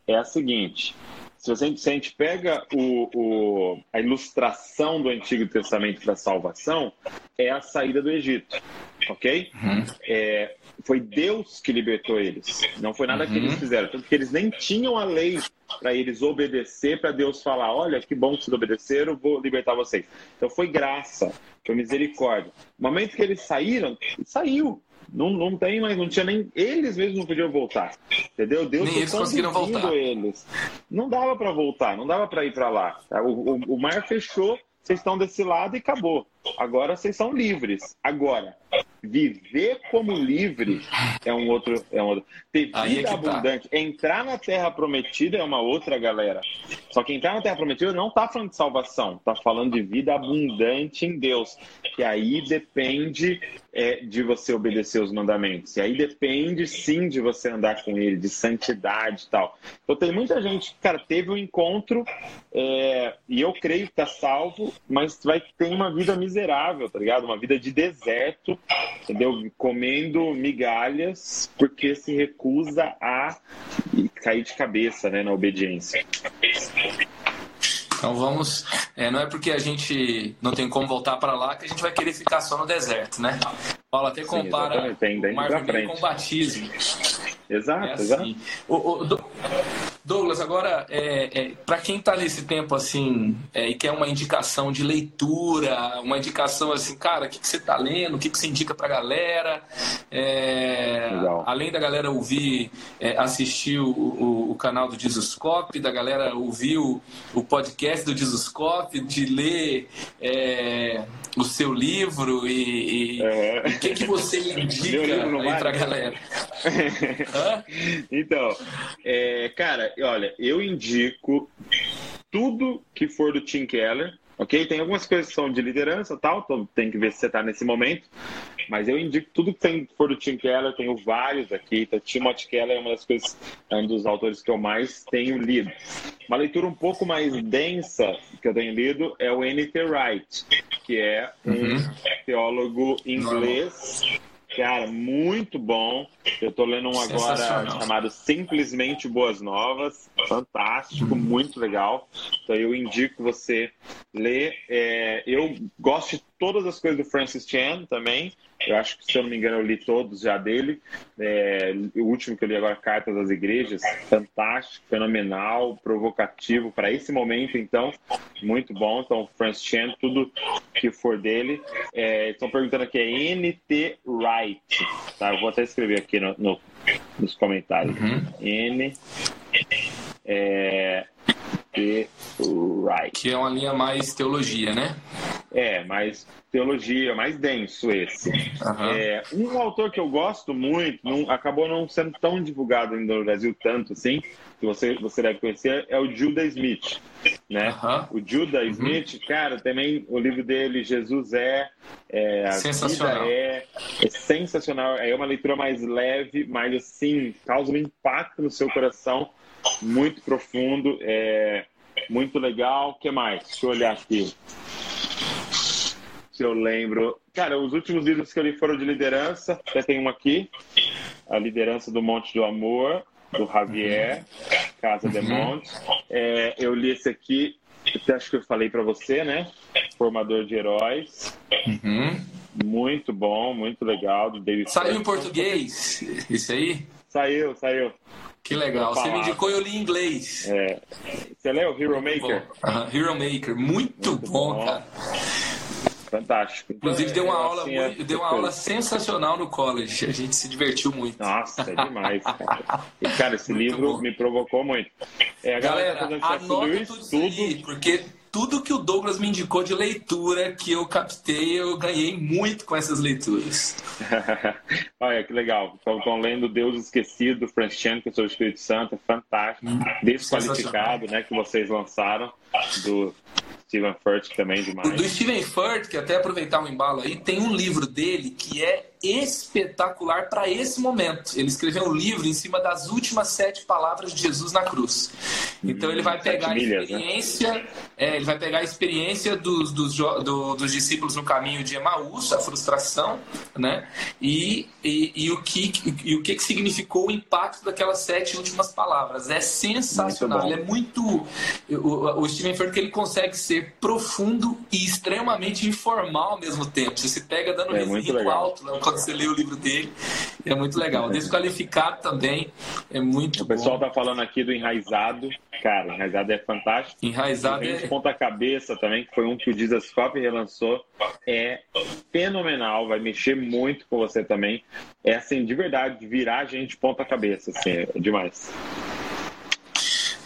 é a seguinte: se, você, se a gente pega o, o, a ilustração do Antigo Testamento da salvação, é a saída do Egito, ok? Uhum. É, foi Deus que libertou eles, não foi nada uhum. que eles uhum. fizeram, porque eles nem tinham a lei para eles obedecer, para Deus falar: olha, que bom que vocês obedeceram, vou libertar vocês. Então foi graça, foi misericórdia. No momento que eles saíram, saiu. Não, não tem mais, não tinha nem. Eles mesmos não podiam voltar. Entendeu? Deus nem eles conseguiram voltar. Eles. Não dava para voltar, não dava para ir para lá. O, o, o mar fechou, vocês estão desse lado e acabou. Agora vocês são livres. Agora, viver como livre é um outro. É um outro. Ter é vida é abundante, tá. entrar na terra prometida é uma outra galera. Só que entrar na terra prometida não está falando de salvação, está falando de vida abundante em Deus. E aí depende é, de você obedecer os mandamentos. E aí depende sim de você andar com ele, de santidade e tal. Então tem muita gente que, cara, teve um encontro é, e eu creio que está salvo, mas vai ter uma vida miserável tá ligado? Uma vida de deserto, entendeu? Comendo migalhas porque se recusa a cair de cabeça, né, na obediência. Então vamos. É, não é porque a gente não tem como voltar para lá que a gente vai querer ficar só no deserto, né? Paulo até compara Sim, o mar com o batismo. Exato, é assim. exato. O, o, Douglas, agora, é, é, para quem está nesse tempo assim é, e quer uma indicação de leitura, uma indicação assim, cara, o que, que você está lendo, o que, que você indica para a galera, é, além da galera ouvir, é, assistir o, o, o, canal do Disuscope, da galera ouvir o, o podcast do Disuscope, de ler é, o seu livro e, o que, que você indica para a galera? então, cara, olha, eu indico tudo que for do Tim Keller, ok? Tem algumas coisas que são de liderança e tal, então tem que ver se você está nesse momento. Mas eu indico tudo que tem for do Tim Keller, tenho vários aqui. Então, Timothy Keller é uma das coisas, é um dos autores que eu mais tenho lido. Uma leitura um pouco mais densa que eu tenho lido é o N.T. Wright, que é um uhum. teólogo inglês Cara, muito bom. Eu tô lendo um agora chamado Simplesmente Boas Novas. Fantástico, muito legal. Então eu indico você ler. É, eu gosto de todas as coisas do Francis Chan também. Eu acho que, se eu não me engano, eu li todos já dele. É, o último que eu li agora, Cartas das Igrejas, fantástico, fenomenal, provocativo para esse momento, então, muito bom. Então, Francis Chan, tudo que for dele. É, estão perguntando aqui, é NT Wright. Tá? Eu vou até escrever aqui no, no nos comentários. Uhum. N. É, Right. Que é uma linha mais teologia, né? É, mais teologia, mais denso esse. Uhum. É, um autor que eu gosto muito, não, acabou não sendo tão divulgado ainda no Brasil tanto assim, que você, você deve conhecer, é o Judah Smith. Né? Uhum. O Judah uhum. Smith, cara, também o livro dele, Jesus é, é sensacional. É, é, sensacional. É uma leitura mais leve, mas assim, causa um impacto no seu coração muito profundo, é muito legal. O que mais? Deixa eu olhar aqui. Se eu lembro. Cara, os últimos livros que eu li foram de liderança. Até tem um aqui. A Liderança do Monte do Amor, do Javier, Casa de. Monte. É, eu li esse aqui, acho que eu falei para você, né? Formador de Heróis. Uhum. Muito bom, muito legal. Do David Saiu em português, isso aí? Saiu, saiu. Que legal. Você me indicou e eu li em inglês. É. Você leu Hero Maker? Hero Maker. Muito, Muito bom, bom, cara. Fantástico. Inclusive, deu uma, é, aula, assim, muito, é deu uma aula sensacional no college. A gente se divertiu muito. Nossa, é demais. Cara. E, cara, esse muito livro bom. me provocou muito. É, a galera, galera anota tudo isso aí, porque tudo que o Douglas me indicou de leitura que eu captei, eu ganhei muito com essas leituras. Olha, que legal. Estão lendo Deus Esquecido, Francis Chan, que é o Espírito Santo, é fantástico. Hum, Desqualificado, né, que vocês lançaram, do Steven Furt também demais. Do Steven Furt, que até aproveitar um embalo aí, tem um livro dele que é espetacular para esse momento. Ele escreveu um livro em cima das últimas sete palavras de Jesus na cruz. Então ele vai pegar milhas, a né? experiência, né? é, ele vai pegar a experiência dos, dos, do, dos discípulos no caminho de Emaús, a frustração, né? E, e, e o que e o que significou o impacto daquelas sete últimas palavras. É sensacional. Ele é muito o, o Steven Furtick ele consegue ser profundo e extremamente informal ao mesmo tempo. Você se pega dando é riso alto, né? Quando você lê o livro dele. É muito legal. Desqualificado também é muito O pessoal bom. tá falando aqui do Enraizado. Cara, Enraizado é fantástico. Enraizado é... Ponta Cabeça também, que foi um que o Jesus Cop relançou. É fenomenal, vai mexer muito com você também. É assim, de verdade, virar a gente ponta cabeça, assim, é demais.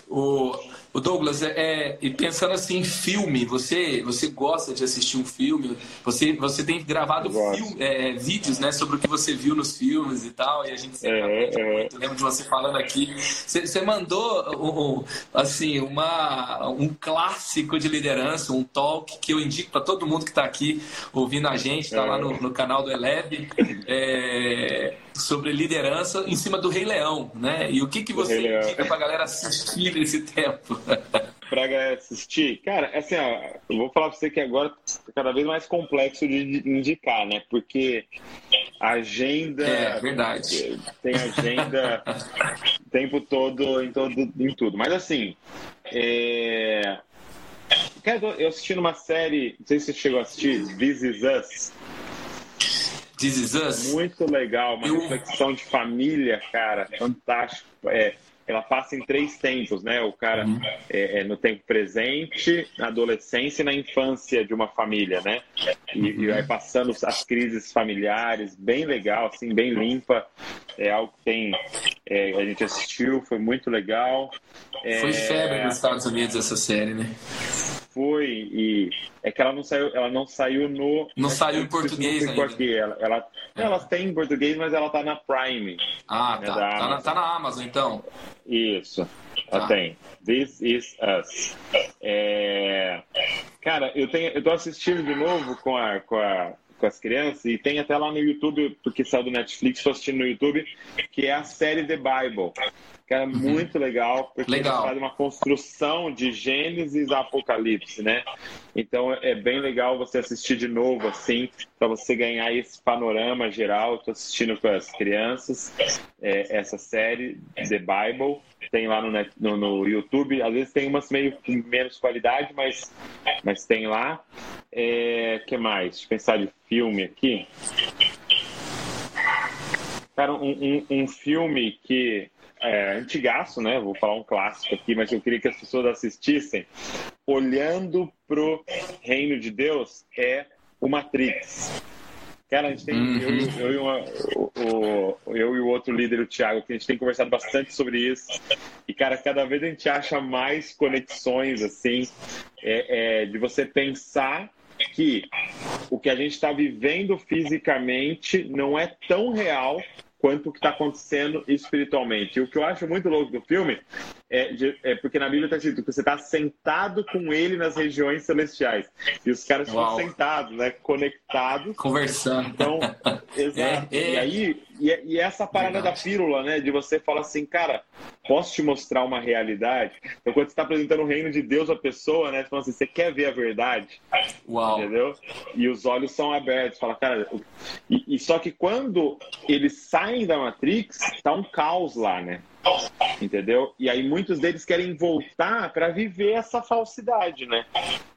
O, o Douglas, é, é, e pensando assim em filme, você, você gosta de assistir um filme? Você, você tem gravado filme, é, vídeos né, sobre o que você viu nos filmes e tal, e a gente sempre é, é. muito. Lembro de você falando aqui. Você, você mandou um, assim, uma, um clássico de liderança, um talk que eu indico para todo mundo que está aqui ouvindo a gente, está lá no, no, canal do Eleve. É, sobre liderança em cima do Rei Leão, né? E o que, que você indica para a galera assistir nesse tempo? para galera assistir, cara, assim, ó, eu vou falar para você que agora tá cada vez mais complexo de indicar, né? Porque agenda. É, verdade. Tem agenda o tempo todo em, todo em tudo. Mas assim. É... Cara, eu assisti numa série, não sei se você chegou a assistir, This Is Us. This Is Us? Muito legal, uma eu... reflexão de família, cara, fantástico. É, ela passa em três tempos, né? O cara uhum. é, é, no tempo presente, na adolescência e na infância de uma família, né? E, uhum. e vai passando as crises familiares, bem legal, assim, bem limpa. É algo que tem, é, a gente assistiu, foi muito legal. Foi febre nos Estados Unidos essa série, né? Foi e é que ela não saiu, ela não saiu no não saiu em português ainda. Aqui. Ela, ela, é. ela tem em português, mas ela tá na Prime. Ah, né, tá. Tá na, tá na, Amazon então. Isso. Ela tá. tem. This is Us. É... Cara, eu tenho, eu tô assistindo de novo com a, com a com as crianças e tem até lá no YouTube, porque saiu do Netflix, estou assistindo no YouTube, que é a série The Bible que é muito legal, porque legal. faz uma construção de Gênesis a Apocalipse, né? Então é bem legal você assistir de novo, assim, para você ganhar esse panorama geral. Estou assistindo com as crianças é, essa série, The Bible, tem lá no, no, no, YouTube. Às vezes tem umas meio menos qualidade, mas, mas tem lá. É, que mais? Deixa eu pensar de filme aqui. Cara, um, um, um filme que é antigaço, né? Vou falar um clássico aqui, mas eu queria que as pessoas assistissem. Olhando pro reino de Deus é o Matrix. Cara, a gente tem, uhum. eu, eu, e uma, o, o, eu e o outro líder, o Thiago, que a gente tem conversado bastante sobre isso. E, cara, cada vez a gente acha mais conexões, assim, é, é, de você pensar que o que a gente está vivendo fisicamente não é tão real quanto o que está acontecendo espiritualmente. E o que eu acho muito louco do filme é, de, é porque na Bíblia está escrito que você está sentado com ele nas regiões celestiais. E os caras estão sentados, né? Conectados. Conversando. Então, exato. É, é. E aí, e, e, essa parada Verdade. da pílula, né? De você falar assim, cara, posso te mostrar uma realidade? Então, quando você está apresentando o reino de Deus à pessoa, né? Você fala assim, você quer ver a verdade? Uau. Entendeu? E os olhos são abertos. Fala, cara. E, e só que quando eles saem da Matrix, tá um caos lá, né? Entendeu? E aí muitos deles querem voltar para viver essa falsidade, né?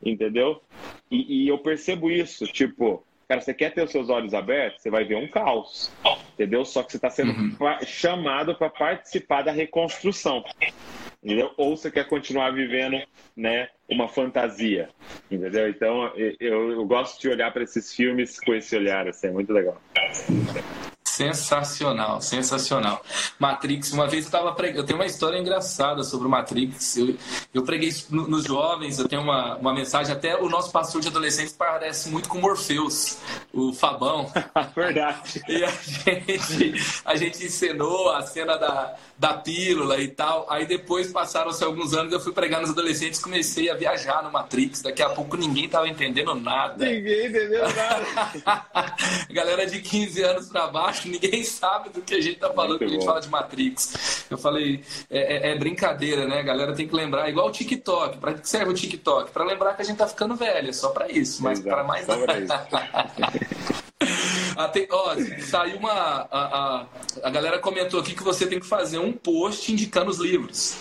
Entendeu? E, e eu percebo isso, tipo, Cara, você quer ter os seus olhos abertos? Você vai ver um caos, entendeu? Só que você está sendo uhum. chamado para participar da reconstrução, entendeu? Ou você quer continuar vivendo, né, uma fantasia, entendeu? Então, eu, eu gosto de olhar para esses filmes com esse olhar, assim, é muito legal. Sensacional, sensacional. Matrix, uma vez eu estava pregando, eu tenho uma história engraçada sobre o Matrix. Eu, eu preguei isso nos jovens, eu tenho uma, uma mensagem, até o nosso pastor de adolescentes parece muito com Morpheus, o Fabão. Verdade. E a gente, a gente encenou a cena da, da pílula e tal. Aí depois passaram-se alguns anos, eu fui pregar nos adolescentes comecei a viajar no Matrix. Daqui a pouco ninguém tava entendendo nada. Ninguém entendeu nada. Galera de 15 anos para baixo, ninguém sabe do que a gente tá falando quando a gente fala de Matrix. Eu falei, é, é, é, brincadeira, né? A galera tem que lembrar, igual o TikTok. Para que serve o TikTok? Para lembrar que a gente tá ficando velho, é só para isso, mas para mais nada. Até, ó, saiu uma. A, a, a, galera comentou aqui que você tem que fazer um post indicando os livros.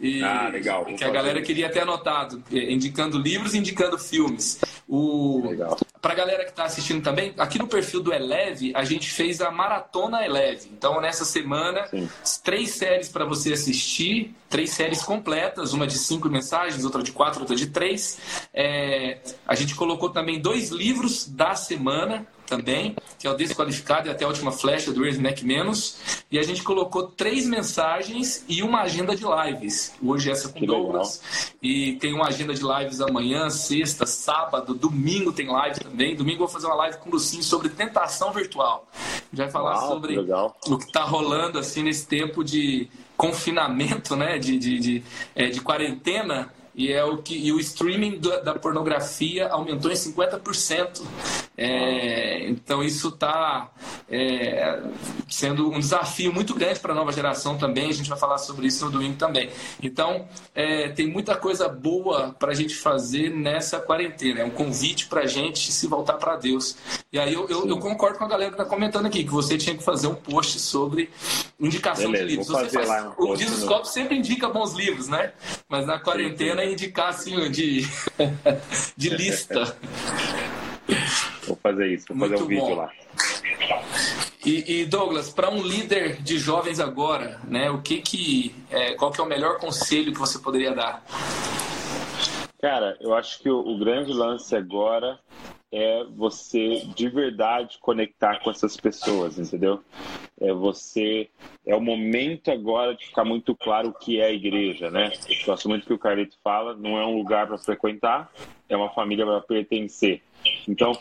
E, ah, legal. Que a galera isso. queria ter anotado, é, indicando livros e indicando filmes. O, legal. Pra galera que está assistindo também, aqui no perfil do Eleve, a gente fez a Maratona Eleve. Então, nessa semana, Sim. três séries para você assistir, três séries completas, uma de cinco mensagens, outra de quatro, outra de três. É, a gente colocou também dois livros da semana também, que é o Desqualificado e até a Última Flecha, do Erwin Menos. E a gente colocou três mensagens e uma agenda de lives. Hoje essa com que Douglas. Legal. E tem uma agenda de lives amanhã, sexta, sábado, domingo tem live também. Domingo eu vou fazer uma live com o Lucinho sobre tentação virtual. Gente vai falar Uau, sobre o que está rolando assim nesse tempo de confinamento, né? de, de, de, é, de quarentena e é o que e o streaming da, da pornografia aumentou em 50%. É, então isso está é, sendo um desafio muito grande para a nova geração também. A gente vai falar sobre isso no domingo também. Então é, tem muita coisa boa para a gente fazer nessa quarentena. É um convite para a gente se voltar para Deus. E aí eu, eu, eu, concordo com a galera que está comentando aqui que você tinha que fazer um post sobre indicação Beleza, de livros. Você faz, um o Discoscope sempre indica bons livros, né? Mas na quarentena indicar assim de, de lista. Vou fazer isso, vou Muito fazer um vídeo lá. E, e Douglas, para um líder de jovens agora, né, o que que, é, qual que é o melhor conselho que você poderia dar? Cara, eu acho que o, o grande lance agora é você de verdade conectar com essas pessoas, entendeu? É você é o momento agora de ficar muito claro o que é a igreja, né? Eu gosto muito que o Carlito fala, não é um lugar para frequentar, é uma família para pertencer. Então,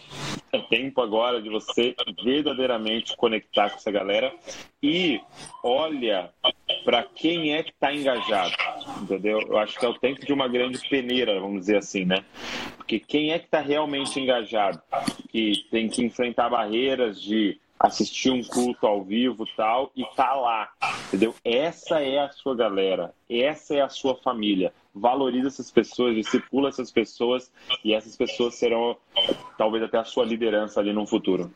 é tempo agora de você verdadeiramente conectar com essa galera e olha para quem é que está engajado, entendeu? Eu acho que é o tempo de uma grande peneira, vamos dizer assim, né? Porque quem é que está realmente engajado, que tem que enfrentar barreiras de assistir um culto ao vivo tal e tá lá, entendeu? Essa é a sua galera, essa é a sua família. Valoriza essas pessoas, discipula essas pessoas e essas pessoas serão talvez até a sua liderança ali no futuro.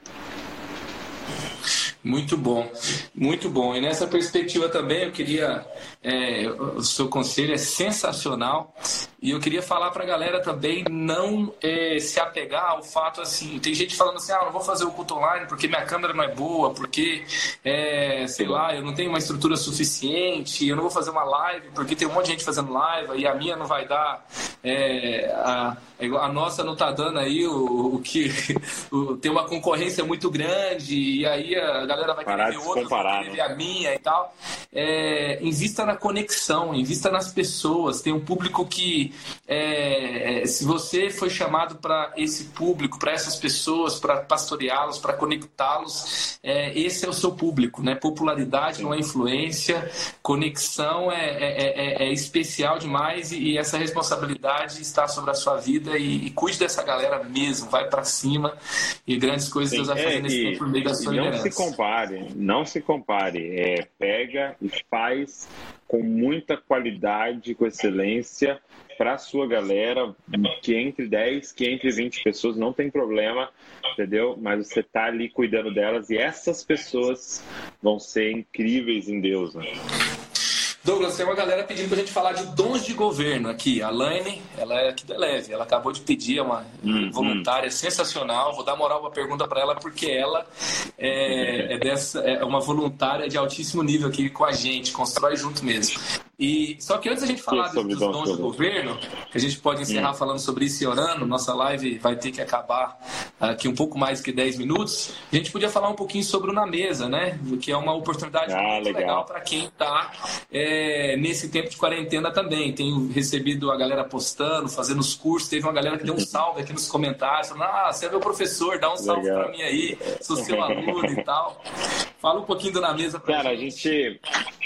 Muito bom, muito bom. E nessa perspectiva também eu queria. É, o seu conselho é sensacional. E eu queria falar para a galera também não é, se apegar ao fato assim. Tem gente falando assim: ah, não vou fazer o culto online porque minha câmera não é boa, porque, é, sei lá, eu não tenho uma estrutura suficiente, eu não vou fazer uma live porque tem um monte de gente fazendo live e a minha não vai dar. É, a, a nossa não está dando aí o, o que. O, tem uma concorrência muito grande e aí a galera vai Parar querer ver outros, vai querer ver a minha e tal. É, invista na conexão, invista nas pessoas. Tem um público que, é, se você foi chamado para esse público, para essas pessoas, para pastoreá-los, para conectá-los, é, esse é o seu público. Né? Popularidade Sim. não é influência, conexão é, é, é, é especial demais e, e, essa responsabilidade está sobre a sua vida. E, e cuide dessa galera mesmo, vai para cima e grandes coisas Deus vai fazer é, nesse tempo por meio da sua compare, não se compare. É, pega e faz com muita qualidade, com excelência, para a sua galera, que entre 10, que entre 20 pessoas, não tem problema, entendeu? Mas você tá ali cuidando delas e essas pessoas vão ser incríveis em Deus, né? Douglas, tem uma galera pedindo pra gente falar de dons de governo aqui. A Laine, ela é aqui da Leve, ela acabou de pedir, é uma hum, voluntária hum. sensacional. Vou dar moral uma pergunta para ela, porque ela é, é, dessa, é uma voluntária de altíssimo nível aqui com a gente, constrói junto mesmo. E só que antes da gente falar dos, dos dons do governo, que a gente pode encerrar hum. falando sobre isso e orando, nossa live vai ter que acabar aqui um pouco mais que 10 minutos. A gente podia falar um pouquinho sobre o Na Mesa, né? Que é uma oportunidade ah, muito legal, legal para quem está é, nesse tempo de quarentena também. Tenho recebido a galera postando, fazendo os cursos. Teve uma galera que deu um salve aqui nos comentários, falando: Ah, você é meu professor, dá um salve para mim aí, sou seu aluno e tal. Fala um pouquinho do Na Mesa para Cara, gente. a gente,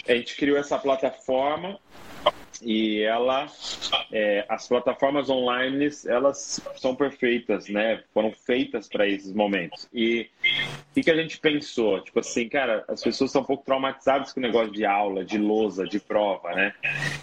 a gente criou essa plataforma e ela, é, as plataformas online, elas são perfeitas, né? Foram feitas para esses momentos. E o que, que, a gente pensou? Tipo assim, cara, as pessoas estão um pouco traumatizadas com o negócio de aula, de lousa, de prova, né?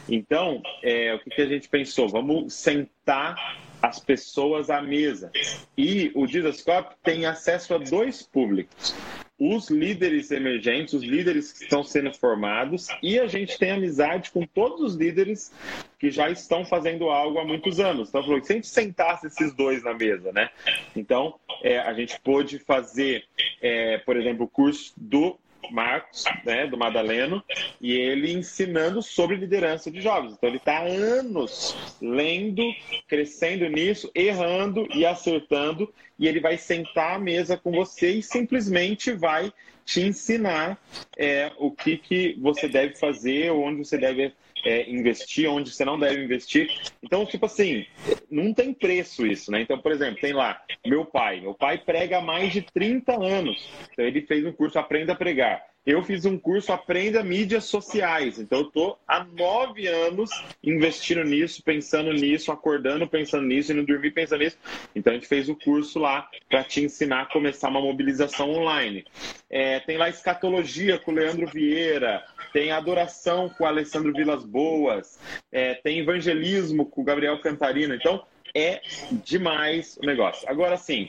Então, é, o que, que a gente pensou? Vamos sentar as pessoas à mesa. E o Didascope tem acesso a dois públicos os líderes emergentes, os líderes que estão sendo formados, e a gente tem amizade com todos os líderes que já estão fazendo algo há muitos anos. Então, falou, se a gente sentasse esses dois na mesa, né? Então, é, a gente pôde fazer, é, por exemplo, o curso do Marcos, né, do Madaleno, e ele ensinando sobre liderança de jovens. Então ele está anos lendo, crescendo nisso, errando e acertando, e ele vai sentar à mesa com você e simplesmente vai te ensinar é, o que, que você deve fazer, onde você deve é, investir, onde você não deve investir. Então, tipo assim, não tem preço isso, né? Então, por exemplo, tem lá meu pai. Meu pai prega há mais de 30 anos. Então, ele fez um curso Aprenda a Pregar. Eu fiz um curso Aprenda Mídias Sociais. Então, eu estou há nove anos investindo nisso, pensando nisso, acordando pensando nisso e não dormir pensando nisso. Então, a gente fez o curso lá para te ensinar a começar uma mobilização online. É, tem lá escatologia com o Leandro Vieira, tem adoração com o Alessandro Vilas Boas, é, tem evangelismo com o Gabriel Cantarino. Então, é demais o negócio. Agora, sim,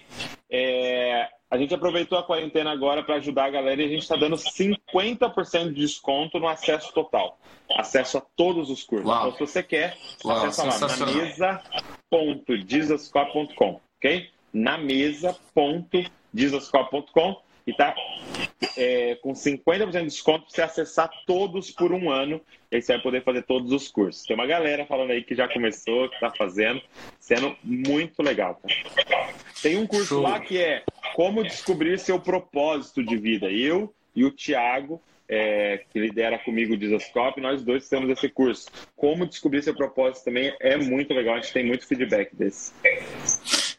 é, a gente aproveitou a quarentena agora para ajudar a galera e a gente está dando 50% de desconto no acesso total. Acesso a todos os cursos. Uau. Então, se você quer, Uau, acessa lá na mesa.dizascope.com, ok? Na mesa.dizascope.com e tá é, com 50% de desconto para você acessar todos por um ano. E aí você vai poder fazer todos os cursos. Tem uma galera falando aí que já começou, que está fazendo, sendo muito legal. Tá? Tem um curso Show. lá que é Como Descobrir Seu Propósito de Vida. Eu e o Tiago, é, que lidera comigo o Dizascope, nós dois temos esse curso. Como descobrir seu propósito também é muito legal, a gente tem muito feedback desse.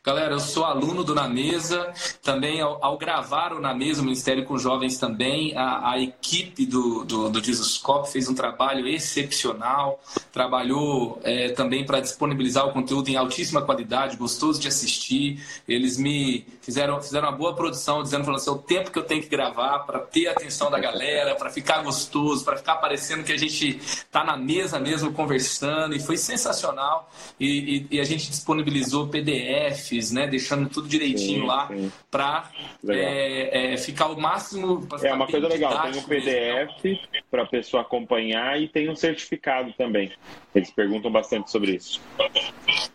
Galera, eu sou aluno do Na Mesa, também ao, ao gravar o Na Mesa, o Ministério com Jovens também, a, a equipe do, do, do Jesuscope fez um trabalho excepcional, trabalhou é, também para disponibilizar o conteúdo em altíssima qualidade, gostoso de assistir. Eles me fizeram, fizeram uma boa produção, dizendo falando assim, o tempo que eu tenho que gravar para ter a atenção da galera, para ficar gostoso, para ficar parecendo que a gente está na mesa mesmo conversando, e foi sensacional. E, e, e a gente disponibilizou PDF, Né? Deixando tudo direitinho Sim, lá para é, é, ficar o máximo. É uma coisa legal, tem um. PDF para a pessoa acompanhar e tem um certificado também. Eles perguntam bastante sobre isso.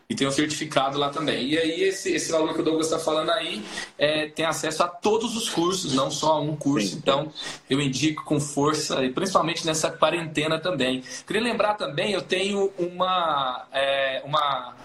E tem um certificado lá também. E aí, esse, esse valor que o Douglas está falando aí é, tem acesso a todos os cursos, não só a um curso. Sim. Então, eu indico com força, e principalmente nessa quarentena também. Queria lembrar também, eu tenho uma, é, uma,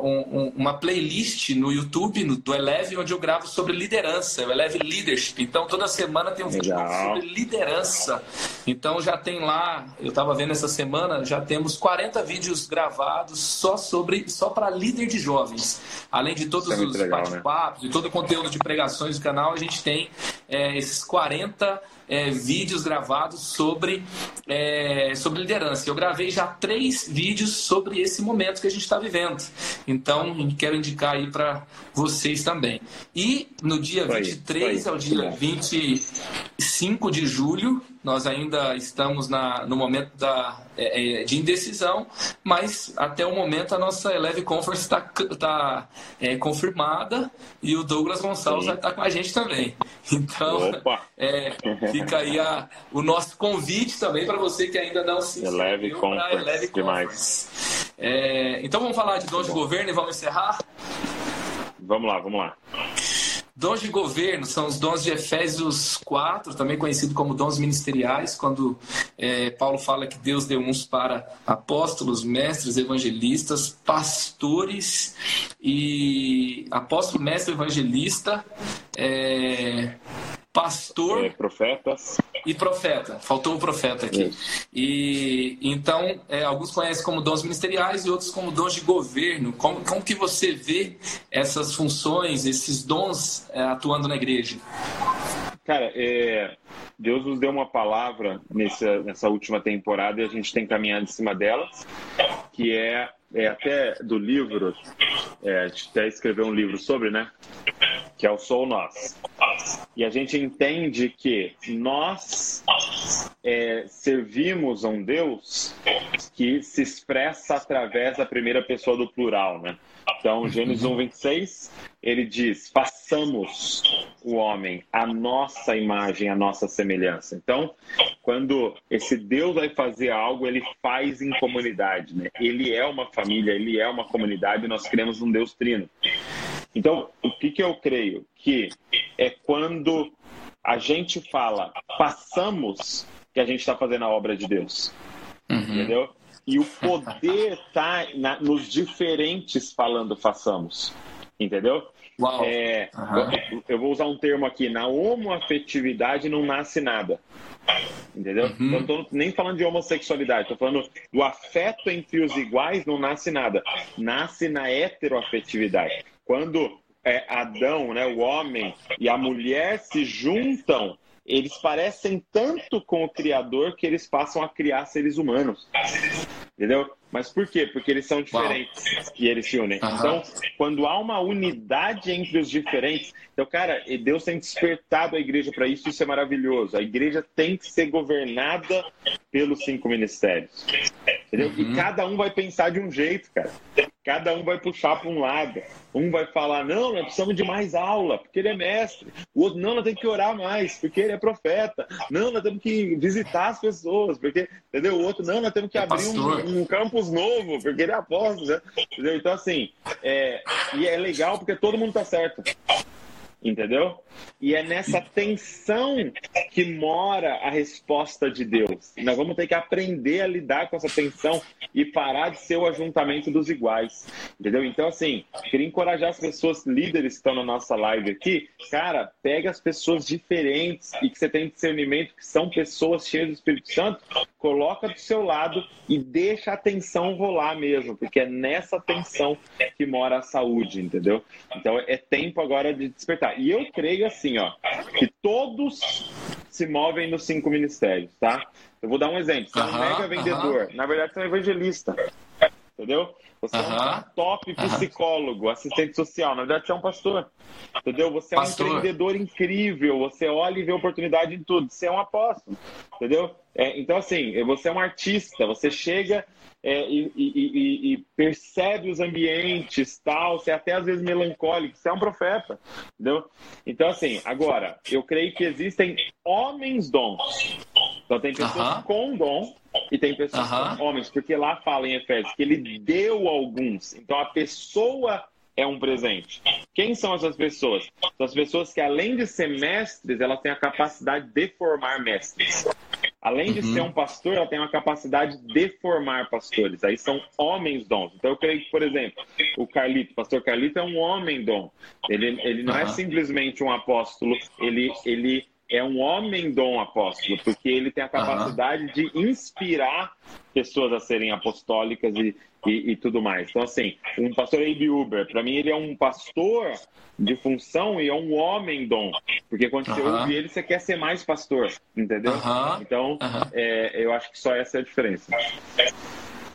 um- um- uma playlist no YouTube no- do Eleve, onde eu gravo sobre liderança, o Eleve Leadership. Então, toda semana tem um vídeo sobre liderança. Então, já tem lá, eu estava vendo essa semana, já temos 40 vídeos gravados só sobre só para líder de jovens. Além de todos é os né? bate-papos e todo o conteúdo de pregações do canal, a gente tem é, esses 40 é, vídeos gravados sobre, é, sobre liderança. Eu gravei já três vídeos sobre esse momento que a gente está vivendo. Então, quero indicar aí para vocês também. E no dia aí, 23 isso ao dia 25 de julho, nós ainda estamos na, no momento da, é, é, de indecisão, mas até o momento a nossa Eleve Conference está tá, é, confirmada e o Douglas Gonçalves vai estar com a gente também. Então, é, fica aí a- o nosso convite também para você que ainda não se Eleve inscreveu pra Conference, Eleve. Conference. É, então vamos falar de dons de governo e vamos encerrar? Vamos lá, vamos lá. Dons de governo são os dons de Efésios 4, também conhecido como dons ministeriais, quando é, Paulo fala que Deus deu uns para apóstolos, mestres, evangelistas, pastores e apóstolo, mestre, evangelista, é, pastor É, profetas. e profeta. Faltou o profeta aqui. E então é, alguns conhecem como dons ministeriais e outros como dons de governo. Como, como que você vê essas funções, esses dons é, atuando na igreja? Cara, é, Deus nos deu uma palavra nessa, nessa última temporada e a gente tem caminhado em cima delas, que é, é até do livro, é, a gente até escreveu um livro sobre, né? Que é o Sou Nós. E a gente entende que nós é, servimos a um Deus que se expressa através da primeira pessoa do plural, né? Então, Gênesis 1, 26, ele diz: façamos o homem a nossa imagem, a nossa semelhança. Então, quando esse Deus vai fazer algo, ele faz em comunidade, né? Ele é uma família, ele é uma comunidade, nós cremos num Deus trino. Então, o que, que eu creio? Que é quando a gente fala, façamos, que a gente está fazendo a obra de Deus. Entendeu? E o poder está nos diferentes falando façamos. Entendeu? Uau. É, eu, eu vou usar um termo aqui: na homoafetividade não nasce nada. Entendeu? Uhum. Não estou nem falando de homossexualidade, estou falando do afeto entre os iguais não nasce nada. Nasce na heteroafetividade. Quando é, Adão, né, o homem e a mulher se juntam, eles parecem tanto com o Criador que eles passam a criar seres humanos. Entendeu? Mas por quê? Porque eles são diferentes e eles se unem. Aham. Então, quando há uma unidade entre os diferentes, então, cara, Deus tem despertado a igreja para isso, isso é maravilhoso. A igreja tem que ser governada pelos cinco ministérios. Entendeu? Uhum. E cada um vai pensar de um jeito, cara. Cada um vai puxar para um lado. Um vai falar, não, nós precisamos de mais aula, porque ele é mestre. O outro, não, nós temos que orar mais, porque ele é profeta. Não, nós temos que visitar as pessoas, porque, entendeu? O outro, não, nós temos que É abrir um, um campus novo, porque ele é apóstolo, né? entendeu? Então, assim, é, e é legal porque todo mundo tá certo. Entendeu? E é nessa tensão que mora a resposta de Deus. Nós vamos ter que aprender a lidar com essa tensão e parar de ser o ajuntamento dos iguais. Entendeu? Então, assim, queria encorajar as pessoas líderes que estão na nossa live aqui. Cara, pega as pessoas diferentes e que você tem discernimento que são pessoas cheias do Espírito Santo, coloca do seu lado e deixa a tensão rolar mesmo, porque é nessa tensão que mora a saúde, entendeu? Então é tempo agora de despertar. E eu creio assim, ó, que todos se movem nos cinco ministérios, tá? Eu vou dar um exemplo. Você é um mega vendedor. Na verdade, você é um evangelista. Entendeu? Você é um top psicólogo, assistente social. Na verdade, você é um pastor. Entendeu? Você é um Pastor. empreendedor incrível. Você olha e vê oportunidade em tudo. Você é um apóstolo. Entendeu? É, então, assim, você é um artista, você chega é, e, e, e, percebe os ambientes, tal, você é até às vezes melancólico, você é um profeta, entendeu? Então, assim, agora, eu creio que existem homens dons. Então, tem pessoas uh -huh. com dom e tem pessoas uh -huh. com homens, porque lá fala em Efésios que ele deu alguns. Então, a pessoa é um presente. Quem são essas pessoas? São as pessoas que, além de ser mestres, elas têm a capacidade de formar mestres. Além de uhum. ser um pastor, ela tem uma capacidade de formar pastores. Aí são homens dons. Então eu creio que, por exemplo, o Carlito, o pastor Carlito é um homem dom. Ele, ele não uhum. é simplesmente um apóstolo, ele, ele é um homem dom apóstolo, porque ele tem a capacidade uhum. de inspirar pessoas a serem apostólicas e, e, e, tudo mais. Então, assim, um pastor Abe Uber, para mim, ele é um pastor de função e é um homem dom. Porque quando você ouve ele, você quer ser mais pastor, entendeu? Então, é, eu acho que só essa é a diferença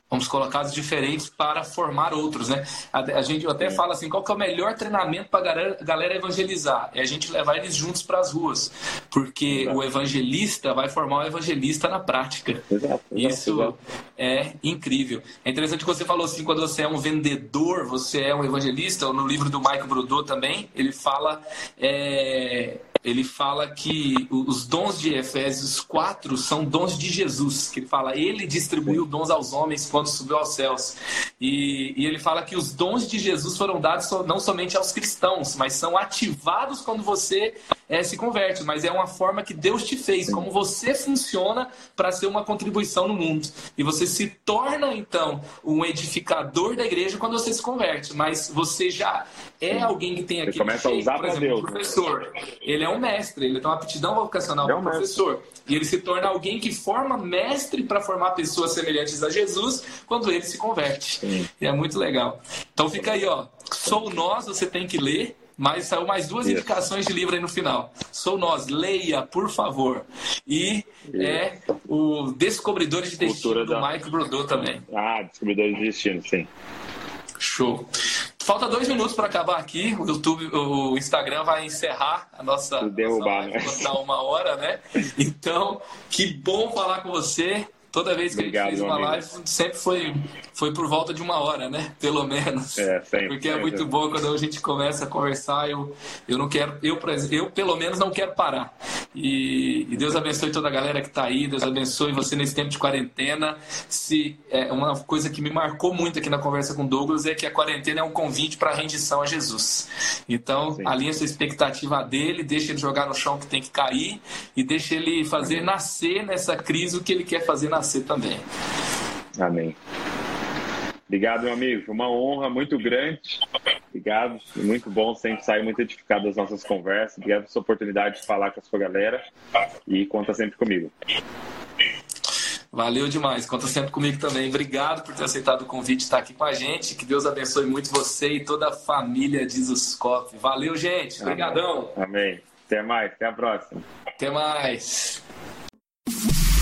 vamos colocados diferentes para formar outros, né? A, a gente até fala assim, qual que é o melhor treinamento para a galera, galera, evangelizar? É a gente levar eles juntos para as ruas, porque exato. o evangelista vai formar o evangelista na prática. Exato, exato, Isso é incrível. É interessante que você falou assim, quando você é um vendedor, você é um evangelista, no livro do Michael Brodot também, ele fala é, ele fala que os dons de Efésios 4 são dons de Jesus, que ele fala, ele distribuiu dons aos homens quando subiu aos céus. E, e, ele fala que os dons de Jesus foram dados não somente aos cristãos, mas são ativados quando você é, se converte. Mas é uma forma que Deus te fez, como você funciona para ser uma contribuição no mundo. E você se torna, então, um edificador da igreja quando você se converte. Mas você já é alguém que tem aqui. Você começa a usar por exemplo, Deus, um professor. Ele é um mestre, ele tem uma aptidão vocacional é um professor. Mestre. E ele se torna alguém que forma mestre para formar pessoas semelhantes a Jesus quando ele se converte. Sim. E é muito legal. Então fica aí, ó. Sou nós, você tem que ler. Mas saiu mais duas Isso. indicações de livro aí no final. Sou nós, leia, por favor. E Isso. é o Descobridores de Destino do da... Mike Brodot também. Ah, Descobridores de Destino, sim. Show. Falta dois minutos para acabar aqui. O YouTube, o Instagram vai encerrar a nossa, derrubar, nossa live, né? uma hora, né? Então, que bom falar com você. Toda vez que Obrigado, a gente fez uma live, sempre foi, foi por volta de uma hora, né? Pelo menos. É, sempre, Porque é sempre. muito bom quando a gente começa a conversar. Eu, eu não quero, eu, eu pelo menos não quero parar. E, e Deus abençoe toda a galera que está aí. Deus abençoe você nesse tempo de quarentena. Se é uma coisa que me marcou muito aqui na conversa com Douglas é que a quarentena é um convite para a rendição a Jesus. Então, Sim. alinha sua expectativa dele, deixa ele jogar no chão que tem que cair e deixa ele fazer nascer nessa crise o que ele quer fazer na nascer também. Amém. Obrigado, meu amigo. Uma honra muito grande. Obrigado. Muito bom sempre sair muito edificado das nossas conversas. Obrigado pela sua oportunidade de falar com a sua galera. E conta sempre comigo. Valeu demais. Conta sempre comigo também. Obrigado por ter aceitado o convite de estar aqui com a gente. Que Deus abençoe muito você e toda a família de Zuscoff. Valeu, gente. Obrigadão. Amém. Até mais. Até a próxima. Até mais.